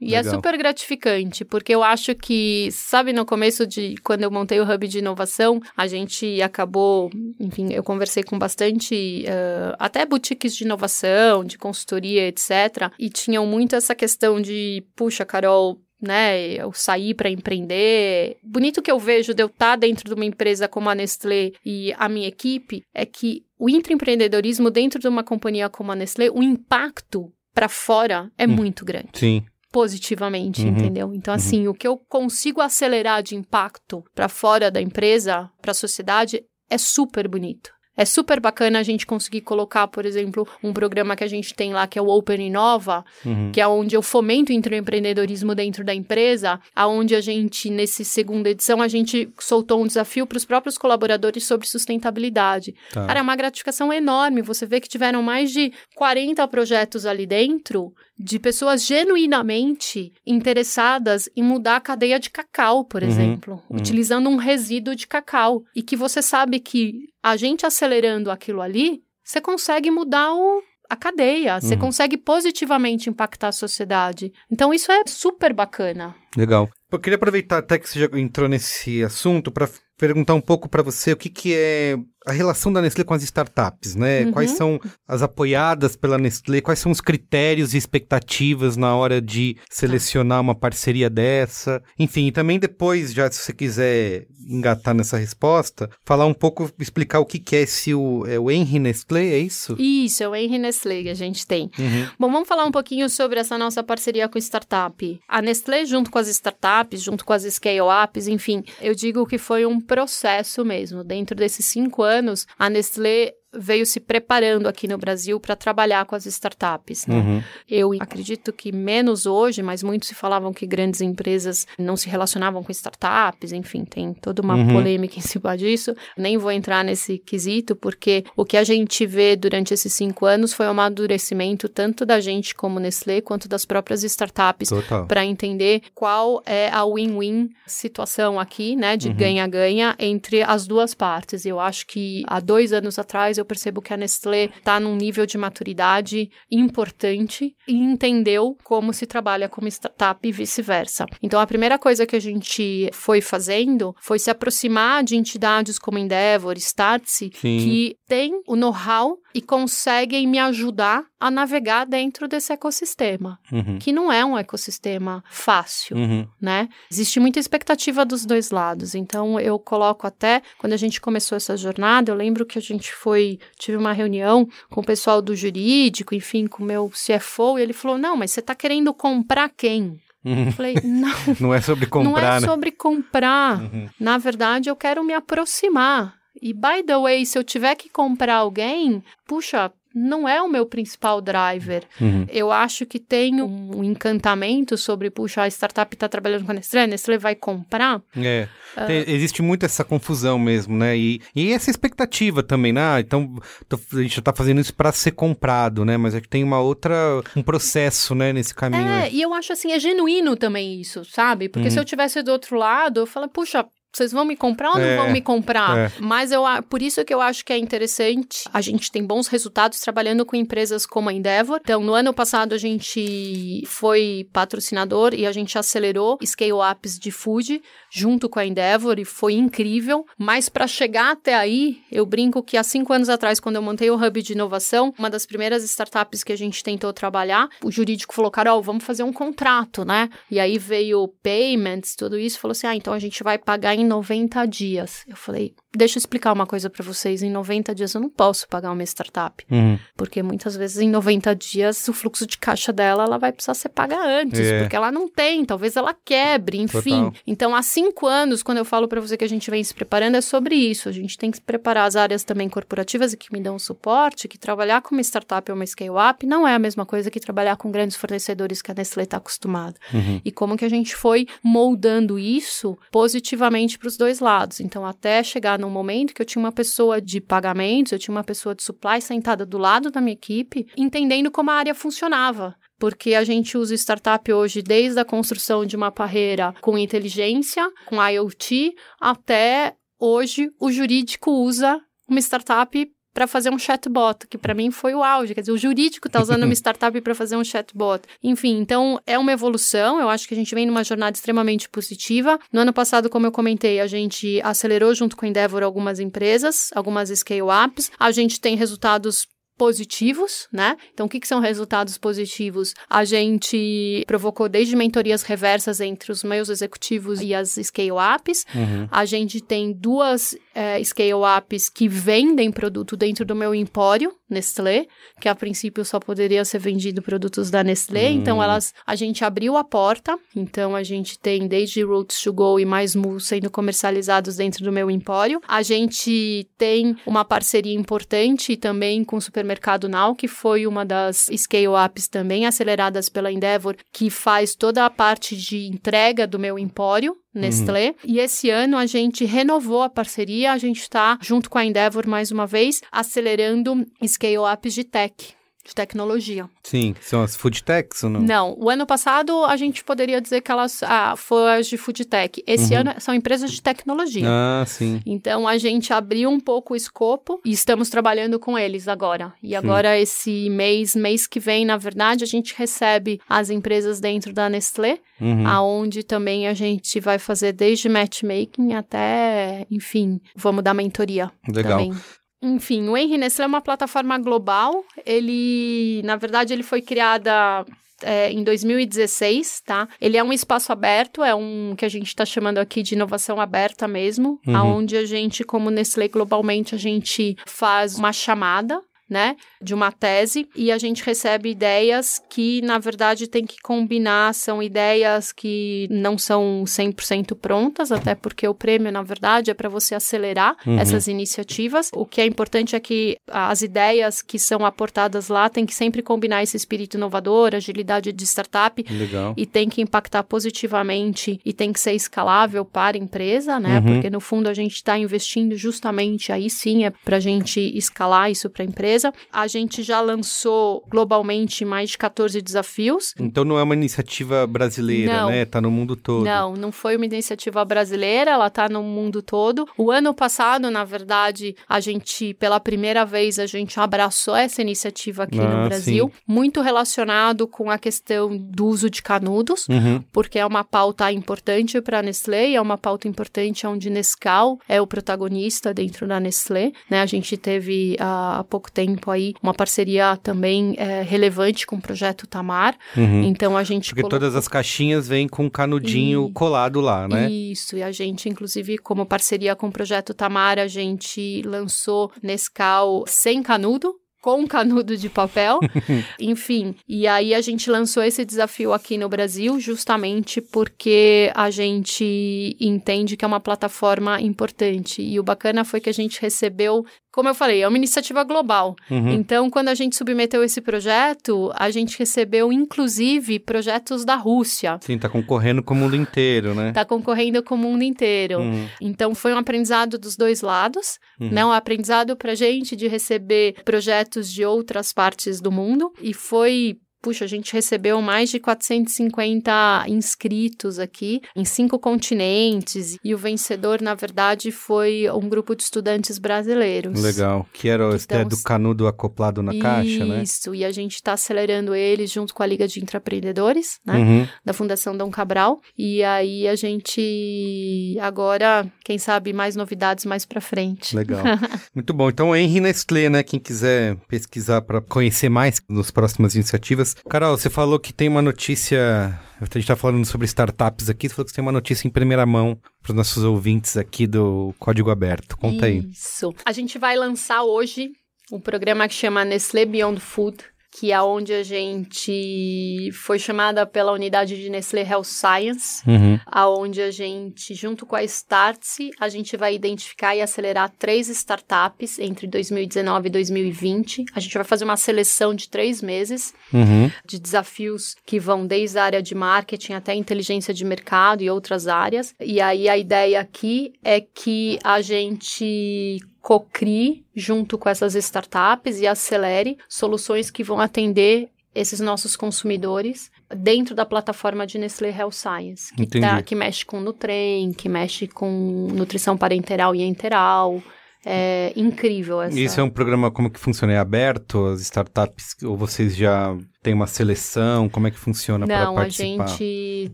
S2: E é Legal. é super gratificante, porque eu acho que, sabe, no começo de quando eu montei o hub de inovação, a gente acabou, enfim, eu conversei com bastante, uh, até boutiques de inovação, de consultoria, etc. E tinham muito essa questão de, puxa, Carol, né, eu sair para empreender. Bonito que eu vejo de eu estar tá dentro de uma empresa como a Nestlé e a minha equipe é que o intraempreendedorismo dentro de uma companhia como a Nestlé, o impacto para fora é hum, muito grande.
S1: Sim.
S2: Positivamente, uhum, entendeu? Então, uhum. assim, o que eu consigo acelerar de impacto para fora da empresa, para a sociedade, é super bonito. É super bacana a gente conseguir colocar, por exemplo, um programa que a gente tem lá, que é o Open Inova, uhum. que é onde eu fomento o empreendedorismo dentro da empresa, aonde a gente, nesse segunda edição, a gente soltou um desafio para os próprios colaboradores sobre sustentabilidade. Tá. Cara, é uma gratificação enorme. Você vê que tiveram mais de 40 projetos ali dentro de pessoas genuinamente interessadas em mudar a cadeia de cacau, por uhum, exemplo, uhum. utilizando um resíduo de cacau. E que você sabe que a gente acelerando aquilo ali, você consegue mudar o, a cadeia, você uhum. consegue positivamente impactar a sociedade. Então isso é super bacana.
S1: Legal. Eu queria aproveitar até que você já entrou nesse assunto para perguntar um pouco para você o que, que é a relação da Nestlé com as startups, né? Uhum. Quais são as apoiadas pela Nestlé? Quais são os critérios e expectativas na hora de selecionar uma parceria dessa? Enfim, e também depois, já se você quiser engatar nessa resposta, falar um pouco, explicar o que, que é esse o, é o Henry Nestlé, é isso?
S2: Isso, é o Henry Nestlé que a gente tem. Uhum. Bom, vamos falar um pouquinho sobre essa nossa parceria com startup. A Nestlé, junto com as startups, junto com as scale-ups, enfim, eu digo que foi um processo mesmo. Dentro desses cinco anos, a Nestlé veio se preparando aqui no Brasil para trabalhar com as startups. Né? Uhum. Eu acredito que menos hoje, mas muitos se falavam que grandes empresas não se relacionavam com startups, enfim, tem toda uma uhum. polêmica em cima disso. Nem vou entrar nesse quesito, porque o que a gente vê durante esses cinco anos foi um amadurecimento tanto da gente como Nestlé, quanto das próprias startups, para entender qual é a win-win situação aqui, né, de uhum. ganha-ganha uhum. entre as duas partes. Eu acho que há dois anos atrás eu percebo que a Nestlé está num nível de maturidade importante e entendeu como se trabalha como startup e vice-versa. Então, a primeira coisa que a gente foi fazendo foi se aproximar de entidades como Endeavor, Startse, que têm o know-how e conseguem me ajudar a navegar dentro desse ecossistema, uhum. que não é um ecossistema fácil, uhum. né? Existe muita expectativa dos dois lados. Então eu coloco até quando a gente começou essa jornada, eu lembro que a gente foi, tive uma reunião com o pessoal do jurídico, enfim, com o meu CFO, e ele falou: "Não, mas você está querendo comprar quem?" Uhum. Falei, não.
S1: não é sobre comprar. Não
S2: é
S1: né?
S2: sobre comprar. Uhum. Na verdade, eu quero me aproximar. E by the way, se eu tiver que comprar alguém, puxa, não é o meu principal driver. Uhum. Eu acho que tem um encantamento sobre, puxa, a startup está trabalhando com a Nestlé, a Nestlé vai comprar.
S1: É, uh... tem, existe muito essa confusão mesmo, né? E, e essa expectativa também, né? Ah, então, tô, a gente já está fazendo isso para ser comprado, né? Mas é que tem uma outra, um processo, né, nesse caminho.
S2: É, e eu acho assim, é genuíno também isso, sabe? Porque uhum. se eu tivesse do outro lado, eu falo, puxa, vocês vão me comprar ou não
S1: É,
S2: vão me comprar?
S1: é.
S2: Mas eu, por isso que eu acho que é interessante. A gente tem bons resultados trabalhando com empresas como a Endeavor. Então, no ano passado, a gente foi patrocinador e a gente acelerou scale-ups de food junto com a Endeavor e foi incrível. Mas para chegar até aí, eu brinco que há cinco anos atrás, quando eu montei o Hub de Inovação, uma das primeiras startups que a gente tentou trabalhar, o jurídico falou, Carol, vamos fazer um contrato, né? E aí veio payments, tudo isso, falou assim, ah, então a gente vai pagar em 90 dias. Eu falei, deixa eu explicar uma coisa para vocês, em 90 dias eu não posso pagar uma startup,
S1: Uhum.
S2: porque muitas vezes em 90 dias o fluxo de caixa dela, ela vai precisar ser paga antes,
S1: É.
S2: porque ela não tem, talvez ela quebre, enfim.
S1: Total.
S2: Então, há cinco anos, quando eu falo para você que a gente vem se preparando, é sobre isso. A gente tem que preparar as áreas também corporativas e que me dão suporte, que trabalhar com uma startup ou uma scale-up não é a mesma coisa que trabalhar com grandes fornecedores que a Nestlé está acostumada.
S1: Uhum.
S2: E como que a gente foi moldando isso positivamente para os dois lados. Então, até chegar num momento que eu tinha uma pessoa de pagamentos, eu tinha uma pessoa de supply sentada do lado da minha equipe, entendendo como a área funcionava. Porque a gente usa startup hoje desde a construção de uma parreira com inteligência, com IoT, até hoje o jurídico usa uma startup para fazer um chatbot, que para mim foi o auge. Quer dizer, o jurídico está usando uma startup para fazer um chatbot. Enfim, então é uma evolução. Eu acho que a gente vem numa jornada extremamente positiva. No ano passado, como eu comentei, a gente acelerou junto com a Endeavor algumas empresas, algumas scale-ups. A gente tem resultados positivos, né? Então, o que, que são resultados positivos? A gente provocou desde mentorias reversas entre os meus executivos e as scale-ups.
S1: Uhum.
S2: A gente tem duas eh, scale-ups que vendem produto dentro do meu empório, Nestlé, que a princípio só poderia ser vendido produtos da Nestlé.
S1: Hum.
S2: Então, elas, a gente abriu a porta. Então, a gente tem desde Roots to Go e mais Mu sendo comercializados dentro do meu empório. A gente tem uma parceria importante também com o Supermercado Now, que foi uma das scale-ups também aceleradas pela Endeavor, que faz toda a parte de entrega do meu empório. Nestlé. E esse ano a gente renovou a parceria, a gente está junto com a Endeavor mais uma vez, acelerando scale-ups de tech, de tecnologia.
S1: Sim, são as food techs ou não?
S2: Não, o ano passado a gente poderia dizer que elas ah, foram as de food tech. Esse
S1: Uhum.
S2: ano são empresas de tecnologia.
S1: Ah, sim.
S2: Então a gente abriu um pouco o escopo e estamos trabalhando com eles agora. E agora esse mês, mês que vem, na verdade, a gente recebe as empresas dentro da Nestlé,
S1: Uhum.
S2: aonde também a gente vai fazer desde matchmaking até, enfim, vamos dar mentoria
S1: Legal.
S2: também. Enfim, o Henry Nestlé é uma plataforma global. Ele, na verdade, ele foi criada é, em 2016, tá? Ele é um espaço aberto, é um que a gente está chamando aqui de inovação aberta mesmo,
S1: Uhum.
S2: aonde a gente, como Nestlé globalmente, a gente faz uma chamada. Né, de uma tese e a gente recebe ideias que, na verdade, tem que combinar, são ideias que não são 100% prontas, até porque o prêmio, na verdade, é para você acelerar
S1: Uhum.
S2: essas iniciativas. O que é importante é que as ideias que são aportadas lá têm que sempre combinar esse espírito inovador, agilidade de startup
S1: Legal.
S2: e tem que impactar positivamente e tem que ser escalável para a empresa, né?
S1: Uhum.
S2: Porque no fundo a gente está investindo justamente aí sim é para a gente escalar isso para a empresa. A gente já lançou globalmente mais de 14 desafios.
S1: Então não é uma iniciativa brasileira,
S2: Não.
S1: né? Tá no mundo todo.
S2: Não, não foi uma iniciativa brasileira, ela está no mundo todo. O ano passado, na verdade, a gente, pela primeira vez, a gente abraçou essa iniciativa aqui
S1: Ah,
S2: no Brasil,
S1: sim.
S2: muito relacionado com a questão do uso de canudos.
S1: Uhum.
S2: porque é uma pauta importante para a Nestlé e é uma pauta importante onde Nescau é o protagonista dentro da Nestlé, né? A gente teve há, há pouco tempo aí uma parceria também é, relevante com o projeto Tamar,
S1: Uhum.
S2: então a gente
S1: Porque
S2: colocou-
S1: todas as caixinhas vêm com um canudinho
S2: E-
S1: colado lá, né?
S2: Isso, e a gente, inclusive, como parceria com o Projeto Tamar, a gente lançou Nescau sem canudo, com canudo de papel, enfim. E aí a gente lançou esse desafio aqui no Brasil, justamente porque a gente entende que é uma plataforma importante. E o bacana foi que a gente recebeu, como eu falei, é uma iniciativa global.
S1: Uhum.
S2: Então, quando a gente submeteu esse projeto, a gente recebeu, inclusive, projetos da Rússia.
S1: Sim, tá concorrendo com o mundo inteiro, né?
S2: Tá concorrendo com o mundo inteiro.
S1: Uhum.
S2: Então, foi um aprendizado dos dois lados,
S1: Uhum.
S2: né? Um aprendizado pra gente de receber projetos de outras partes do mundo. E foi puxa, a gente recebeu mais de 450 inscritos aqui em cinco continentes e o vencedor, na verdade, foi um grupo de estudantes brasileiros.
S1: Legal, que era a ideia do canudo acoplado na
S2: isso,
S1: caixa, né?
S2: Isso, e a gente está acelerando eles junto com a Liga de Intraempreendedores, né? Uhum. Da Fundação Dom Cabral. E aí a gente agora, quem sabe, mais novidades mais para frente.
S1: Legal. Muito bom. Então, Henry Nestlé, né? Quem quiser pesquisar para conhecer mais nas próximas iniciativas. Carol, você falou que tem uma notícia. A gente está falando sobre startups aqui, você falou que tem uma notícia em primeira mão para os nossos ouvintes aqui do Código Aberto. Conta aí.
S2: Isso. A gente vai lançar hoje um programa que chama Nestlé Beyond Food, que é onde a gente foi chamada pela unidade de Nestlé Health Science, uhum. aonde a gente, junto com a Startse, a gente vai identificar e acelerar três startups entre 2019 e 2020. A gente vai fazer uma seleção de três meses uhum. de desafios que vão desde a área de marketing até inteligência de mercado e outras áreas. E aí a ideia aqui é que a gente cocrie junto com essas startups e acelere soluções que vão atender esses nossos consumidores dentro da plataforma de Nestlé Health Science, que, tá, que mexe com Nutrem, que mexe com nutrição parenteral e enteral, é incrível essa.
S1: Isso é um programa como que funciona? É aberto? As startups ou vocês já têm uma seleção? Como é que funciona para participar?
S2: Não, a gente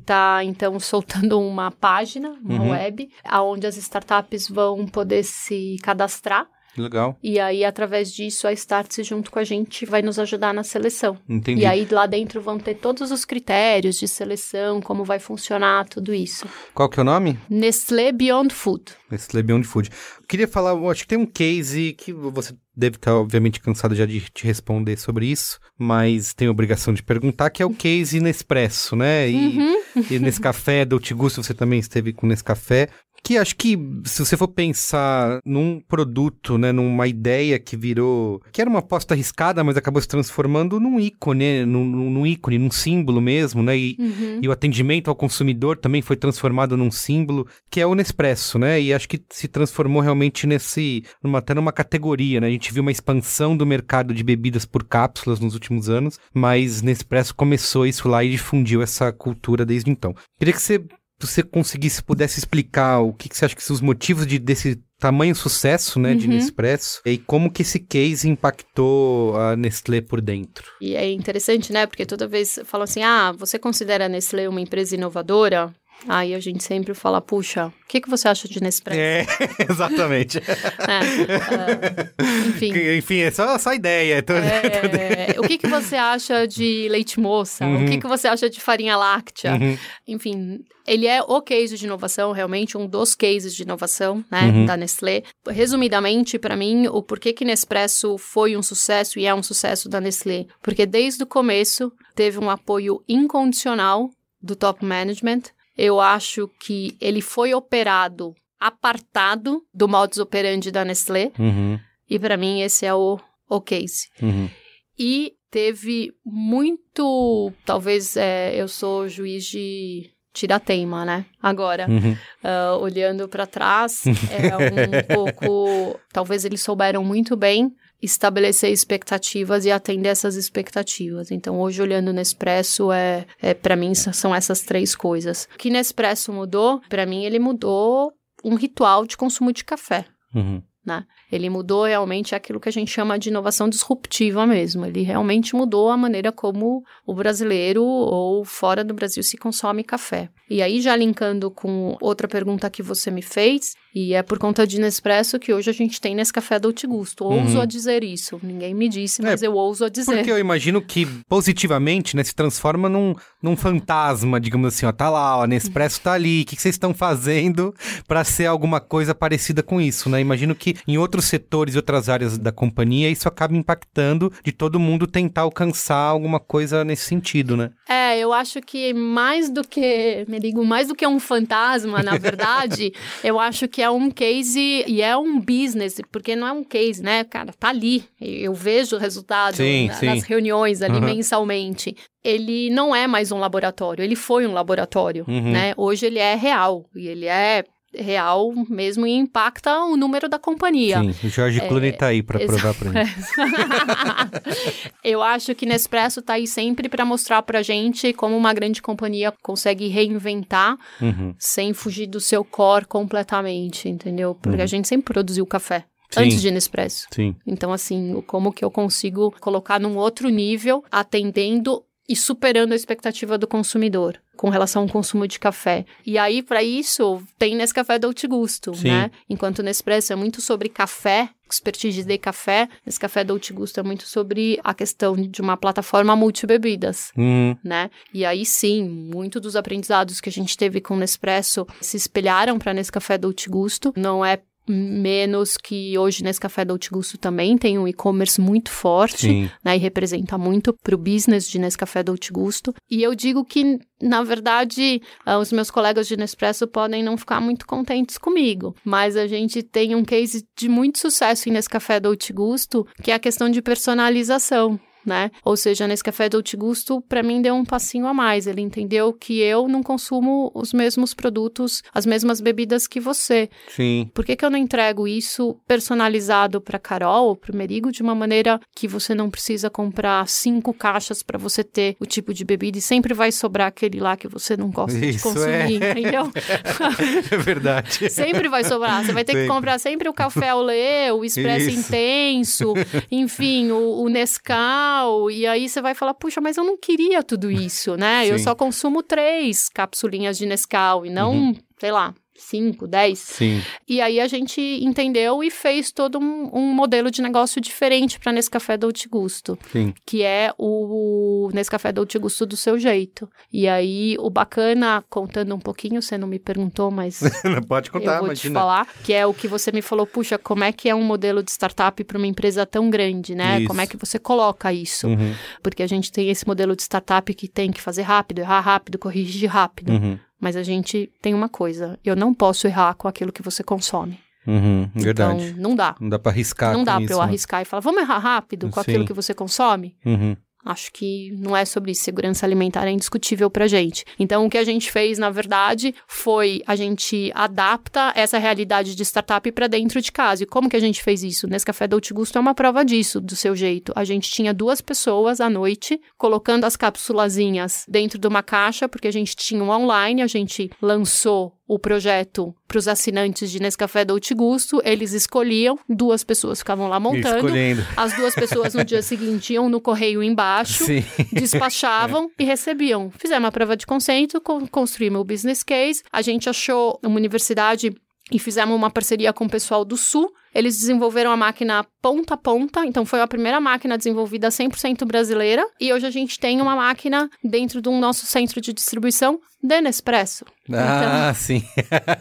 S2: está então soltando uma página, uma uhum. web, aonde as startups vão poder se cadastrar
S1: Legal.
S2: E aí, através disso, a Startse junto com a gente vai nos ajudar na seleção.
S1: Entendi.
S2: E aí, lá dentro vão ter todos os critérios de seleção, como vai funcionar tudo isso.
S1: Qual que é o nome?
S2: Nestlé Beyond Food.
S1: Nestlé Beyond Food. queria falar, acho que tem um case que você deve estar, obviamente, cansado já de te responder sobre isso, mas tem obrigação de perguntar, que é o case Nespresso, né? E, uhum. e nesse café, do Gusto, você também esteve com nesse café que acho que se você for pensar num produto, né, numa ideia que virou, que era uma aposta arriscada, mas acabou se transformando num ícone, num, num ícone, num símbolo mesmo, né, e, uhum. e, o atendimento ao consumidor também foi transformado num símbolo, que é o Nespresso, né, e acho que se transformou realmente nesse, numa, até numa categoria, né, a gente viu uma expansão do mercado de bebidas por cápsulas nos últimos anos, mas Nespresso começou isso lá e difundiu essa cultura desde então. Queria que você você conseguisse, pudesse explicar o que, que você acha que são os motivos de, desse tamanho sucesso, né, uhum. de Nespresso, e como que esse case impactou a Nestlé por dentro.
S2: E é interessante, né, porque toda vez falam assim, ah, você considera a Nestlé uma empresa inovadora? Aí a gente sempre fala, puxa, o que, que você acha de Nespresso?
S1: É, exatamente. é, uh, enfim. Enfim, é só, só ideia. Tô...
S2: É, o que, que você acha de leite moça? Uhum. O que, que você acha de farinha láctea? Uhum. Enfim, ele é o case de inovação, realmente, um dos cases de inovação, né, uhum. da Nestlé. Resumidamente, para mim, o porquê que Nespresso foi um sucesso e é um sucesso da Nestlé? Porque desde o começo teve um apoio incondicional do top management, eu acho que ele foi operado apartado do modus operandi da Nestlé. Uhum. E para mim esse é o, o case. Uhum. E teve muito. Talvez é, eu sou juiz de tira-teima, né? Agora, uhum. uh, olhando para trás, é um pouco. Talvez eles souberam muito bem estabelecer expectativas e atender essas expectativas. Então, hoje, olhando Nespresso, é, é para mim, são essas três coisas. O que Nespresso mudou? Para mim, ele mudou um ritual de consumo de café. Uhum. Né? Ele mudou realmente aquilo que a gente chama de inovação disruptiva mesmo. Ele realmente mudou a maneira como o brasileiro ou fora do Brasil se consome café. E aí, já linkando com outra pergunta que você me fez, e é por conta de Nespresso que hoje a gente tem nesse café Dolce Gusto. Ouso uhum. a dizer isso. Ninguém me disse, mas é, eu ouso a dizer.
S1: Porque eu imagino que positivamente, né, se transforma num, num fantasma, digamos assim, ó, tá lá, ó, Nespresso tá ali. O que, que vocês estão fazendo para ser alguma coisa parecida com isso, né? Imagino que em outros setores e outras áreas da companhia isso acaba impactando de todo mundo tentar alcançar alguma coisa nesse sentido, né?
S2: É, eu acho que mais do que, me digo, mais do que um fantasma, na verdade, eu acho que é um case e é um business, porque não é um case, né, cara? Tá ali. Eu vejo o resultado sim, na, sim. nas reuniões ali uhum. mensalmente. Ele não é mais um laboratório, ele foi um laboratório, uhum. né? Hoje ele é real e ele é real mesmo e impacta o número da companhia.
S1: Sim, o Jorge é, Clooney tá aí para provar para gente.
S2: Eu acho que Nespresso tá aí sempre para mostrar pra gente como uma grande companhia consegue reinventar uhum. sem fugir do seu core completamente, entendeu? Porque uhum. a gente sempre produziu café. Sim. Antes de Nespresso.
S1: Sim.
S2: Então, assim, como que eu consigo colocar num outro nível, atendendo e superando a expectativa do consumidor com relação ao consumo de café. E aí, para isso, tem Nescafé Dolce Gusto, Sim. né? Enquanto Nespresso é muito sobre café, expertise de café, Nescafé Dolce Gusto é muito sobre a questão de uma plataforma multibebidas,
S1: uhum.
S2: né? E aí sim, muito dos aprendizados que a gente teve com Nespresso se espelharam para Nescafé Dolce Gusto. Não é menos que hoje nesse Café Dolce Gusto também tem um e-commerce muito forte, né, e representa muito para o business de Nescafé Dolce Gusto. E eu digo que, na verdade, uh, os meus colegas de Nespresso podem não ficar muito contentes comigo, mas a gente tem um case de muito sucesso em Nescafé Dolce Gusto, que é a questão de personalização né? Ou seja, nesse café Dolce Gusto, para mim deu um passinho a mais. Ele entendeu que eu não consumo os mesmos produtos, as mesmas bebidas que você.
S1: Sim.
S2: Por que, que eu não entrego isso personalizado para Carol ou para Merigo de uma maneira que você não precisa comprar cinco caixas para você ter o tipo de bebida e sempre vai sobrar aquele lá que você não gosta isso de consumir, é. entendeu?
S1: é verdade.
S2: sempre vai sobrar. Você vai ter sempre. que comprar sempre o café ao o expresso intenso, enfim, o, o Nescau e aí você vai falar, puxa, mas eu não queria tudo isso, né? Eu só consumo três capsulinhas de Nescau e não, uhum. sei lá, 5, 10.
S1: Sim.
S2: E aí a gente entendeu e fez todo um, um modelo de negócio diferente para Nescafé Dolce Gusto.
S1: Sim.
S2: Que é o Nescafé Dolce Gusto do seu jeito. E aí o bacana, contando um pouquinho, você não me perguntou, mas.
S1: Pode contar,
S2: eu vou
S1: imagina.
S2: te falar, que é o que você me falou, puxa, como é que é um modelo de startup para uma empresa tão grande, né? Isso. Como é que você coloca isso?
S1: Uhum.
S2: Porque a gente tem esse modelo de startup que tem que fazer rápido, errar rápido, corrigir rápido.
S1: Uhum.
S2: Mas a gente tem uma coisa: eu não posso errar com aquilo que você consome.
S1: Uhum, verdade.
S2: Então, não dá.
S1: Não dá para arriscar.
S2: Não dá
S1: para
S2: eu né? arriscar e falar, vamos errar rápido com Sim. aquilo que você consome?
S1: Uhum.
S2: Acho que não é sobre isso. Segurança alimentar é indiscutível pra gente. Então, o que a gente fez, na verdade, foi a gente adapta essa realidade de startup para dentro de casa. E como que a gente fez isso? Nesse Café Dolce Gusto é uma prova disso, do seu jeito. A gente tinha duas pessoas à noite colocando as cápsulazinhas dentro de uma caixa, porque a gente tinha um online, a gente lançou o projeto para os assinantes de Nescafé Dolce Gusto, eles escolhiam, duas pessoas ficavam lá montando,
S1: Escolhendo.
S2: as duas pessoas no dia seguinte iam no correio embaixo,
S1: Sim.
S2: despachavam é. e recebiam. Fizemos uma prova de conceito, construímos o business case, a gente achou uma universidade e fizemos uma parceria com o pessoal do Sul. Eles desenvolveram a máquina ponta a ponta, então foi a primeira máquina desenvolvida 100% brasileira. E hoje a gente tem uma máquina dentro do nosso centro de distribuição de Nespresso.
S1: Ah, então... sim.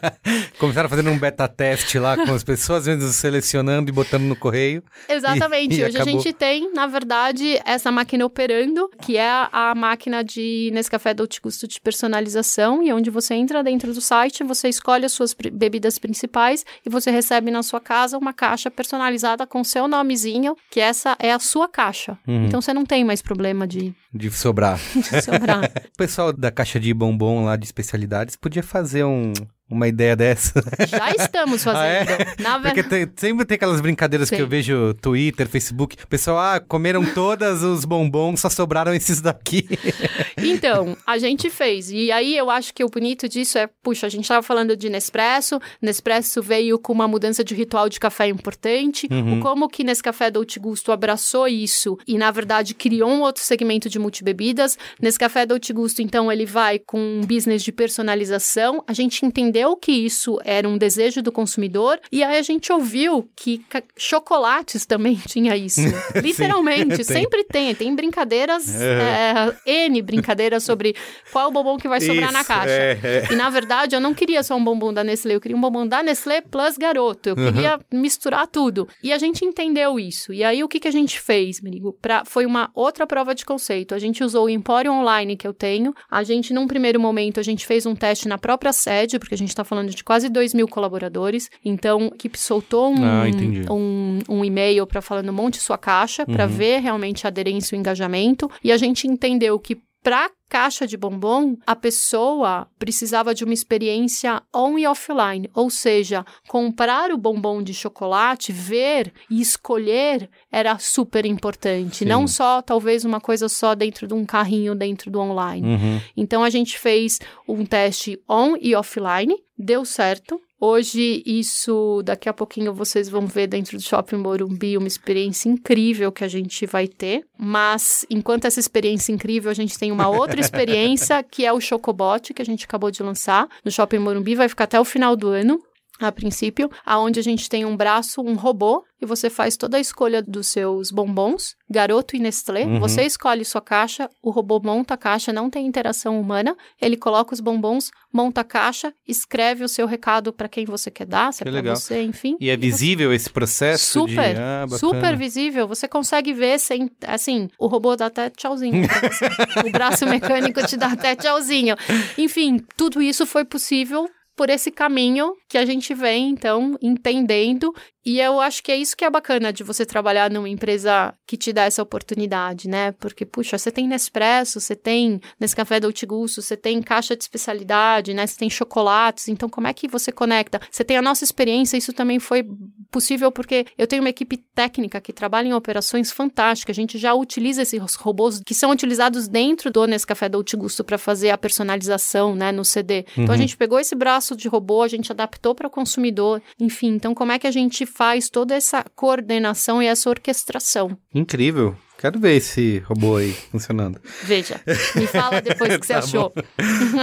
S1: Começaram fazendo um beta teste lá com as pessoas, vezes selecionando e botando no correio.
S2: Exatamente.
S1: E, e
S2: Hoje
S1: acabou...
S2: a gente tem, na verdade, essa máquina operando, que é a máquina de Nescafé Dolce Gusto de personalização, e onde você entra dentro do site, você escolhe as suas bebidas principais e você recebe na sua casa uma caixa personalizada com seu nomezinho, que essa é a sua caixa. Uhum. Então você não tem mais problema de...
S1: De sobrar.
S2: de sobrar.
S1: o pessoal da caixa de bombom lá de especialidades podia fazer um uma ideia dessa.
S2: Já estamos fazendo. Ah,
S1: é? Na Porque tem, sempre tem aquelas brincadeiras Sim. que eu vejo Twitter, Facebook. Pessoal, ah, comeram todas os bombons, só sobraram esses daqui.
S2: Então, a gente fez. E aí eu acho que o bonito disso é, puxa, a gente estava falando de Nespresso. Nespresso veio com uma mudança de ritual de café importante. Uhum. O como que Nescafé Dolce Gusto abraçou isso e, na verdade, criou um outro segmento de multibebidas. Nescafé Dolce Gusto, então, ele vai com um business de personalização. A gente entendeu entendeu que isso era um desejo do consumidor e aí a gente ouviu que chocolates também tinha isso. Literalmente, Sim, sempre tem. Tem brincadeiras, é. É, N brincadeiras sobre qual o bombom que vai sobrar isso, na caixa. É, é, e na verdade, eu não queria só um bombom da Nestlé, eu queria um bombom da Nestlé plus garoto. Eu queria uhum. misturar tudo. E a gente entendeu isso. E aí o que, que a gente fez, Merigo? Pra, foi uma outra prova de conceito. A gente usou o Empório Online que eu tenho. A gente, num primeiro momento, a gente fez um teste na própria sede, porque a gente está falando de quase 2 mil colaboradores. Então, a equipe soltou um,
S1: ah,
S2: um, um e-mail para falando monte sua caixa, para uhum. ver realmente a aderência e o engajamento. E a gente entendeu que para caixa de bombom, a pessoa precisava de uma experiência on e offline, ou seja, comprar o bombom de chocolate, ver e escolher era super importante, Sim. não só talvez uma coisa só dentro de um carrinho dentro do online. Uhum. Então a gente fez um teste on e offline, deu certo. Hoje, isso, daqui a pouquinho vocês vão ver dentro do Shopping Morumbi uma experiência incrível que a gente vai ter. Mas, enquanto essa experiência incrível, a gente tem uma outra experiência que é o Chocobot, que a gente acabou de lançar no Shopping Morumbi, vai ficar até o final do ano a princípio, aonde a gente tem um braço, um robô, e você faz toda a escolha dos seus bombons, garoto e Nestlé. Uhum. Você escolhe sua caixa, o robô monta a caixa, não tem interação humana. Ele coloca os bombons, monta a caixa, escreve o seu recado para quem você quer dar, se é para você, enfim.
S1: E é visível esse processo?
S2: Super,
S1: de...
S2: ah, super visível. Você consegue ver sem, assim, o robô dá até tchauzinho o braço mecânico te dá até tchauzinho. Enfim, tudo isso foi possível por esse caminho que a gente vem, então, entendendo e eu acho que é isso que é bacana de você trabalhar numa empresa que te dá essa oportunidade, né? Porque, puxa, você tem Nespresso, você tem Nescafé Dolce Gusto, você tem caixa de especialidade, né? Você tem chocolates, então como é que você conecta? Você tem a nossa experiência, isso também foi possível porque eu tenho uma equipe técnica que trabalha em operações fantásticas, a gente já utiliza esses robôs que são utilizados dentro do Nescafé Dolce Gusto para fazer a personalização, né, no CD. Uhum. Então a uhum. gente pegou esse braço de robô, a gente adaptou para o consumidor, enfim, então como é que a gente faz toda essa coordenação e essa orquestração.
S1: Incrível. Quero ver esse robô aí funcionando.
S2: Veja, me fala depois o que você tá achou.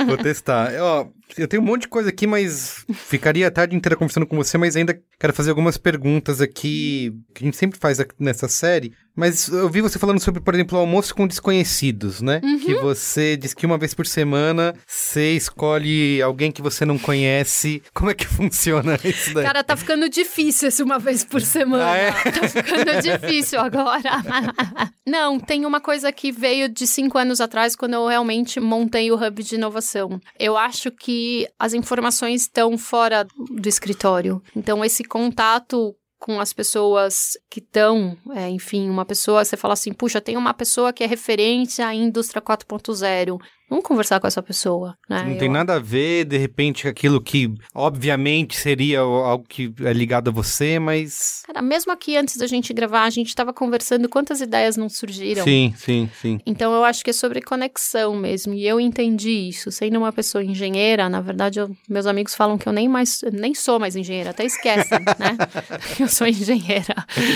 S1: Vou testar. Ó, eu tenho um monte de coisa aqui, mas ficaria a tarde inteira conversando com você, mas ainda quero fazer algumas perguntas aqui que a gente sempre faz nessa série. Mas eu vi você falando sobre, por exemplo, o almoço com desconhecidos, né? Uhum. Que você diz que uma vez por semana você escolhe alguém que você não conhece. Como é que funciona isso daí?
S2: Cara, tá ficando difícil esse uma vez por semana. Ah, é? Tá ficando difícil agora. não, tem uma coisa que veio de cinco anos atrás, quando eu realmente montei o hub de inovação. Eu acho que as informações estão fora do escritório. Então, esse contato com as pessoas que estão, é, enfim, uma pessoa, você fala assim, puxa, tem uma pessoa que é referência em indústria 4.0. Vamos conversar com essa pessoa, né?
S1: Não tem nada a ver, de repente, aquilo que obviamente seria algo que é ligado a você, mas.
S2: Cara, mesmo aqui antes da gente gravar, a gente estava conversando quantas ideias não surgiram.
S1: Sim, sim, sim.
S2: Então eu acho que é sobre conexão mesmo. E eu entendi isso. Sendo uma pessoa engenheira, na verdade, eu, meus amigos falam que eu nem mais nem sou mais engenheira, até esquecem, né? Eu sou engenheira.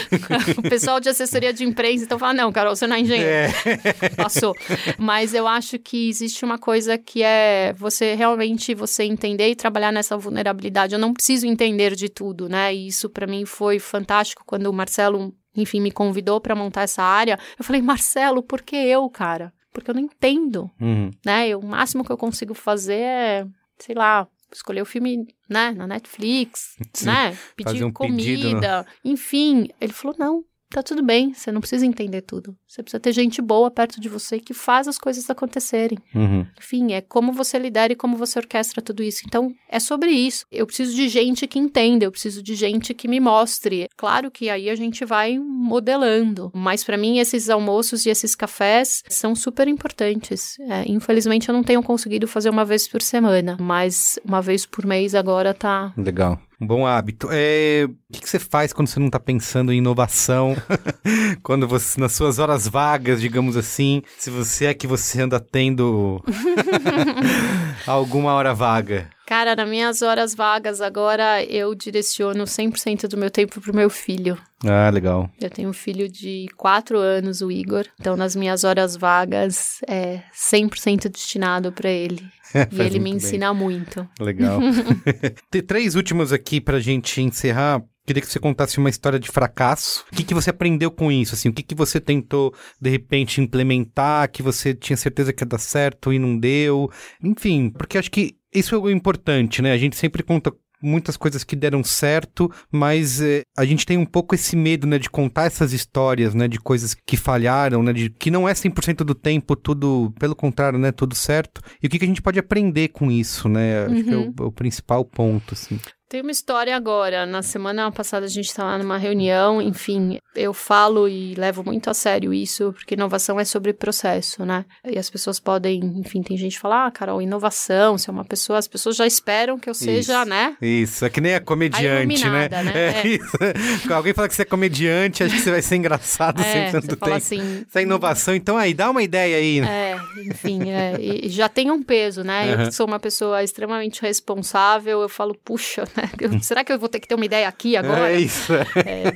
S2: o pessoal de assessoria de imprensa então fala: não, Carol, você não é engenheira. É. Passou. Mas eu acho que existe uma coisa que é você realmente você entender e trabalhar nessa vulnerabilidade. Eu não preciso entender de tudo, né? E isso para mim foi fantástico quando o Marcelo, enfim, me convidou para montar essa área. Eu falei: "Marcelo, por que eu, cara? Porque eu não entendo". Uhum. Né? Eu, o máximo que eu consigo fazer é, sei lá, escolher o filme, né, na Netflix, Sim, né, pedir um comida, né? enfim. Ele falou: "Não, tá tudo bem, você não precisa entender tudo. Você precisa ter gente boa perto de você que faz as coisas acontecerem. Uhum. Enfim, é como você lidera e como você orquestra tudo isso. Então, é sobre isso. Eu preciso de gente que entenda, eu preciso de gente que me mostre. Claro que aí a gente vai modelando, mas para mim esses almoços e esses cafés são super importantes. É, infelizmente eu não tenho conseguido fazer uma vez por semana, mas uma vez por mês agora tá.
S1: Legal. Um bom hábito. É, o que, que, você faz quando você não está pensando em inovação? quando você, nas suas horas vagas, digamos assim, se você é que você anda tendo alguma hora vaga?
S2: Cara, nas minhas horas vagas agora eu direciono 100% do meu tempo pro meu filho.
S1: Ah, legal.
S2: Eu tenho um filho de 4 anos, o Igor. Então, nas minhas horas vagas, é 100% destinado para ele. e ele me ensina bem. muito.
S1: Legal. Tem três últimos aqui pra gente encerrar. Queria que você contasse uma história de fracasso. O que, que você aprendeu com isso? Assim, o que, que você tentou, de repente, implementar, que você tinha certeza que ia dar certo e não deu? Enfim, porque acho que isso é o importante, né? A gente sempre conta muitas coisas que deram certo, mas eh, a gente tem um pouco esse medo, né, de contar essas histórias, né, de coisas que falharam, né, de que não é 100% do tempo tudo, pelo contrário, né, tudo certo. E o que, que a gente pode aprender com isso, né? Acho uhum. que é o, uhum. o principal ponto, assim.
S2: Tem uma história agora. Na semana passada a gente estava numa reunião, enfim, eu falo e levo muito a sério isso, porque inovação é sobre processo, né? E as pessoas podem, enfim, tem gente que fala, ah, Carol, inovação, se é uma pessoa, as pessoas já esperam que eu seja,
S1: isso,
S2: né?
S1: Isso, é que nem a comediante,
S2: a
S1: né?
S2: né?
S1: É, é. Isso. Alguém fala que você é comediante, acho que você vai ser engraçado
S2: é,
S1: sempre tanto tempo.
S2: Assim,
S1: Isso é inovação, então aí, dá uma ideia aí.
S2: Né? É, enfim, é, já tem um peso, né? Uhum. Eu sou uma pessoa extremamente responsável, eu falo, puxa, né? será que eu vou ter que ter uma ideia aqui agora?
S1: É isso.
S2: É,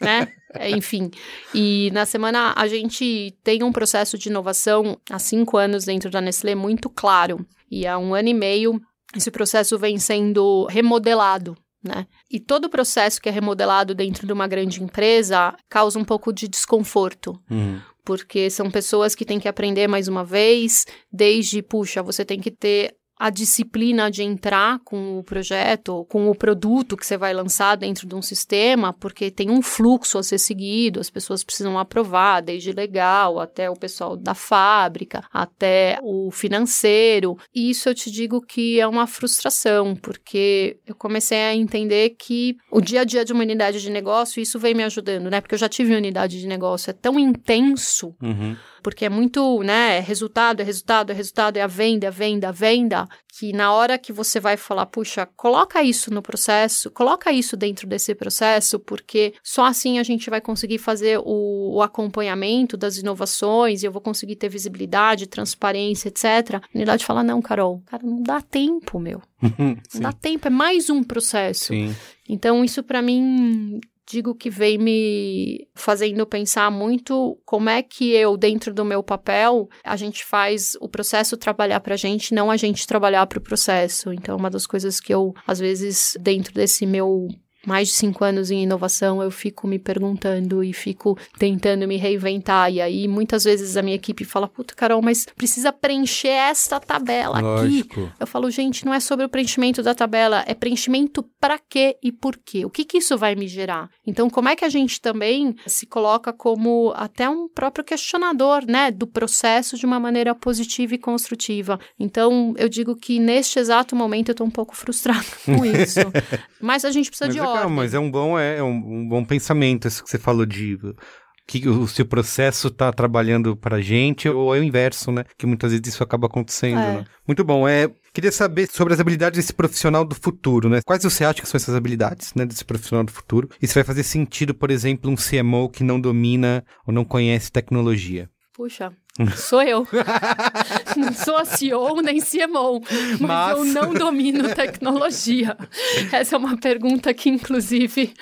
S2: né? É, enfim. E na semana a gente tem um processo de inovação há cinco anos dentro da Nestlé muito claro. E há um ano e meio esse processo vem sendo remodelado. Né? E todo o processo que é remodelado dentro de uma grande empresa causa um pouco de desconforto.
S1: Uhum
S2: porque são pessoas que têm que aprender mais uma vez, desde, puxa, você tem que ter a disciplina de entrar com o projeto, com o produto que você vai lançar dentro de um sistema, porque tem um fluxo a ser seguido, as pessoas precisam aprovar, desde legal até o pessoal da fábrica, até o financeiro. E isso eu te digo que é uma frustração, porque eu comecei a entender que o dia a dia de uma unidade de negócio, isso vem me ajudando, né? Porque eu já tive unidade de negócio, é tão intenso.
S1: Uhum
S2: porque é muito, né, é resultado, é resultado, é resultado, é a venda, é a venda, a venda, que na hora que você vai falar, puxa, coloca isso no processo, coloca isso dentro desse processo, porque só assim a gente vai conseguir fazer o, o acompanhamento das inovações e eu vou conseguir ter visibilidade, transparência, etc. A unidade fala, não, Carol, cara, não dá tempo, meu. não dá tempo, é mais um processo.
S1: Sim.
S2: Então, isso para mim digo que vem me fazendo pensar muito como é que eu, dentro do meu papel, a gente faz o processo trabalhar para a gente, não a gente trabalhar para o processo. Então, uma das coisas que eu, às vezes, dentro desse meu mais de cinco anos em inovação, eu fico me perguntando e fico tentando me reinventar. E aí, muitas vezes, a minha equipe fala: Puta, Carol, mas precisa preencher esta tabela
S1: Lógico.
S2: aqui. Eu falo, gente, não é sobre o preenchimento da tabela, é preenchimento para quê e por quê. O que, que isso vai me gerar? Então, como é que a gente também se coloca como até um próprio questionador, né, do processo de uma maneira positiva e construtiva? Então, eu digo que neste exato momento eu tô um pouco frustrada com isso. mas a gente precisa
S1: mas
S2: de
S1: é,
S2: ordem.
S1: Mas é um bom, é, é um, um, bom pensamento isso que você falou de que o seu processo está trabalhando para a gente ou é o inverso, né? Que muitas vezes isso acaba acontecendo. É. Né? Muito bom. É, queria saber sobre as habilidades desse profissional do futuro, né? Quais você acha que são essas habilidades, né, desse profissional do futuro? E se vai fazer sentido, por exemplo, um CMO que não domina ou não conhece tecnologia?
S2: Puxa, Sou eu. não sou a CEO nem CMO, mas, mas, eu não domino tecnologia. Essa é uma pergunta que, inclusive,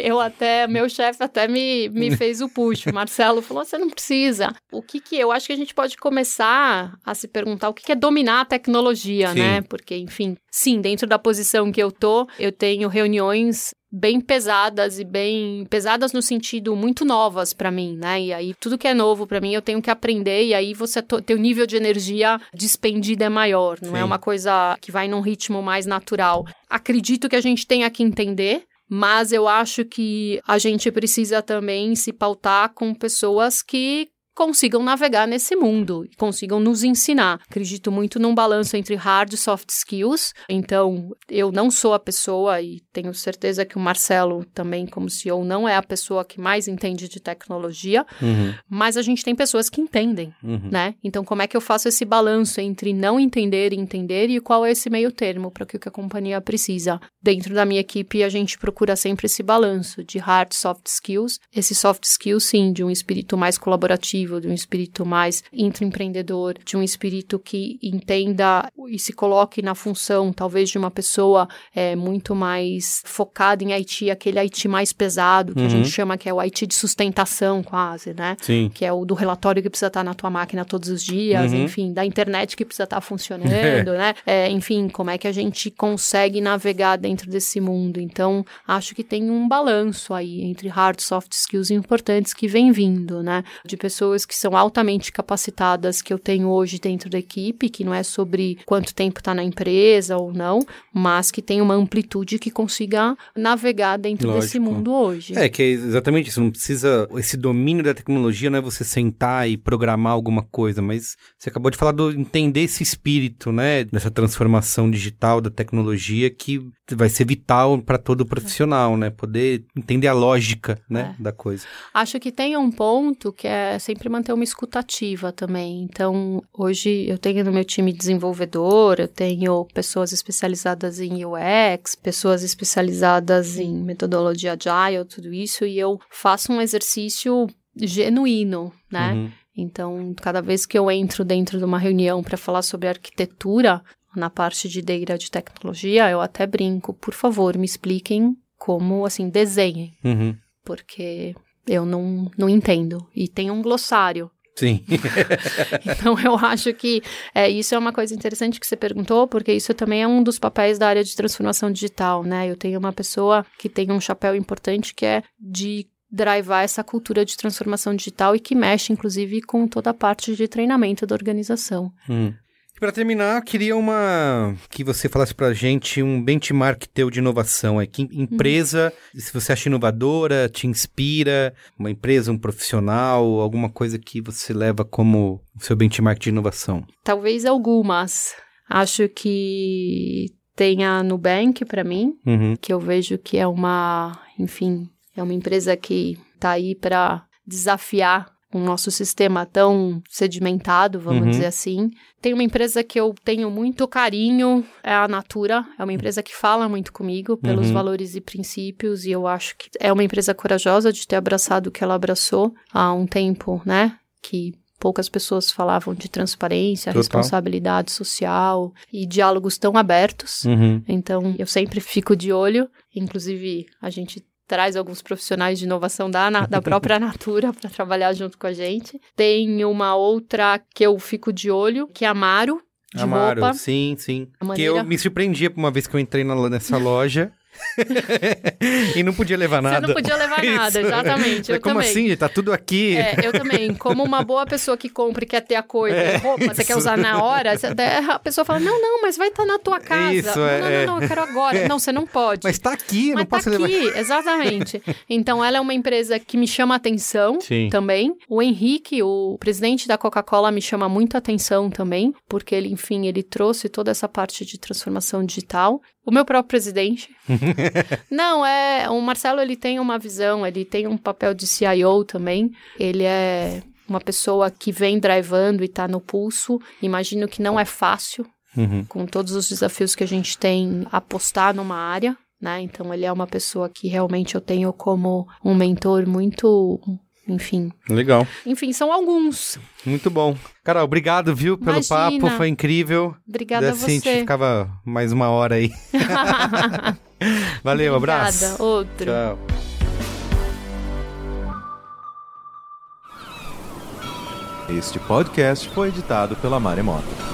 S2: eu até, meu chefe até me, me fez o push. O Marcelo falou: você não precisa. O que que eu acho que a gente pode começar a se perguntar o que, que é dominar a tecnologia, sim. né? Porque, enfim, sim, dentro da posição que eu tô, eu tenho reuniões bem pesadas e bem pesadas no sentido muito novas para mim, né? E aí tudo que é novo para mim eu tenho que aprender e aí você teu nível de energia despendida é maior, não é Sim. é uma coisa que vai num ritmo mais natural. Acredito que a gente tenha que entender mas eu acho que a gente precisa também se pautar com pessoas que consigam navegar nesse mundo e consigam nos ensinar. Acredito muito num balanço entre hard e soft skills. Então, eu não sou a pessoa e tenho certeza que o Marcelo também como CEO não é a pessoa que mais entende de tecnologia,
S1: uhum.
S2: mas a gente tem pessoas que entendem,
S1: uhum.
S2: né? Então, como é que eu faço esse balanço entre não entender e entender e qual é esse meio termo para o que a companhia precisa? Dentro da minha equipe, a gente procura sempre esse balanço de hard soft skills. Esse soft skills, sim, de um espírito mais colaborativo de um espírito mais intraempreendedor, de um espírito que entenda e se coloque na função, talvez, de uma pessoa é, muito mais focada em IT, aquele IT mais pesado, que uhum. a gente chama que é o IT de sustentação, quase, né?
S1: Sim.
S2: Que é o do relatório que precisa estar na tua máquina todos os dias, uhum. enfim, da internet que precisa estar funcionando, né? É, enfim, como é que a gente consegue navegar dentro desse mundo. Então, acho que tem um balanço aí entre hard e soft skills importantes que vem vindo, né? De pessoas pessoas que são altamente capacitadas que eu tenho hoje dentro da equipe, que não é sobre quanto tempo está na empresa ou não, mas que tem uma amplitude que consiga navegar dentro Lógico. desse mundo hoje.
S1: É, que é exatamente isso. Não precisa. Esse domínio da tecnologia não é você sentar e programar alguma coisa, mas você acabou de falar do entender esse espírito, né? Dessa transformação digital da tecnologia que vai ser vital para todo profissional, né? Poder entender a lógica, né, é. da coisa.
S2: Acho que tem um ponto que é sempre manter uma escutativa também. Então, hoje eu tenho no meu time desenvolvedor, eu tenho pessoas especializadas em UX, pessoas especializadas em metodologia agile, tudo isso, e eu faço um exercício genuíno, né? Uhum. Então, cada vez que eu entro dentro de uma reunião para falar sobre arquitetura, na parte de data de tecnologia, eu até brinco, por favor, me expliquem como, assim, desenhem. Uhum. Porque eu não, não entendo. E tem um glossário.
S1: Sim.
S2: então eu acho que é, isso é uma coisa interessante que você perguntou, porque isso também é um dos papéis da área de transformação digital, né? Eu tenho uma pessoa que tem um chapéu importante que é de drivar essa cultura de transformação digital e que mexe, inclusive, com toda a parte de treinamento da organização.
S1: Hum. Para terminar, queria uma que você falasse para a gente um benchmark teu de inovação. É que empresa, uhum. se você acha inovadora, te inspira, uma empresa, um profissional, alguma coisa que você leva como seu benchmark de inovação?
S2: Talvez algumas. Acho que tem a Nubank para mim, uhum. que eu vejo que é uma, enfim, é uma empresa que está aí para desafiar o nosso sistema tão sedimentado, vamos uhum. dizer assim. Tem uma empresa que eu tenho muito carinho, é a Natura. É uma empresa que fala muito comigo pelos uhum. valores e princípios, e eu acho que é uma empresa corajosa de ter abraçado o que ela abraçou há um tempo, né? Que poucas pessoas falavam de transparência, Total. responsabilidade social e diálogos tão abertos. Uhum. Então, eu sempre fico de olho. Inclusive, a gente traz alguns profissionais de inovação da, da própria Natura para trabalhar junto com a gente. Tem uma outra que eu fico de olho, que é a Amaro. De Amaro, roupa.
S1: sim, sim. Maneira... Que eu me surpreendia uma vez que eu entrei na, nessa loja. e não podia levar nada.
S2: Você não podia levar nada, exatamente.
S1: Eu como
S2: também.
S1: assim? Tá tudo aqui.
S2: É, eu também. Como uma boa pessoa que compra e quer ter a coisa, é, roupa, isso. você quer usar na hora, a pessoa fala: não, não, mas vai estar tá na tua casa. Isso, não, é, não, não, não, eu quero agora. É. Não, você não pode.
S1: Mas tá aqui, mas não
S2: tá
S1: posso
S2: aqui,
S1: levar.
S2: exatamente. Então, ela é uma empresa que me chama atenção Sim. também. O Henrique, o presidente da Coca-Cola, me chama muito atenção também, porque ele, enfim, ele trouxe toda essa parte de transformação digital. O meu próprio presidente. Não, é. O Marcelo ele tem uma visão, ele tem um papel de CIO também. Ele é uma pessoa que vem drivando e está no pulso. Imagino que não é fácil, uhum. com todos os desafios que a gente tem, apostar numa área. Né? Então, ele é uma pessoa que realmente eu tenho como um mentor muito enfim.
S1: Legal.
S2: Enfim, são alguns.
S1: Muito bom. Carol, obrigado, viu, pelo Imagina. papo, foi incrível.
S2: Obrigada
S1: assim,
S2: a você.
S1: a gente ficava mais uma hora aí. Valeu,
S2: Obrigada.
S1: abraço.
S2: Outro.
S1: Tchau.
S3: Este podcast foi editado pela Maremoto.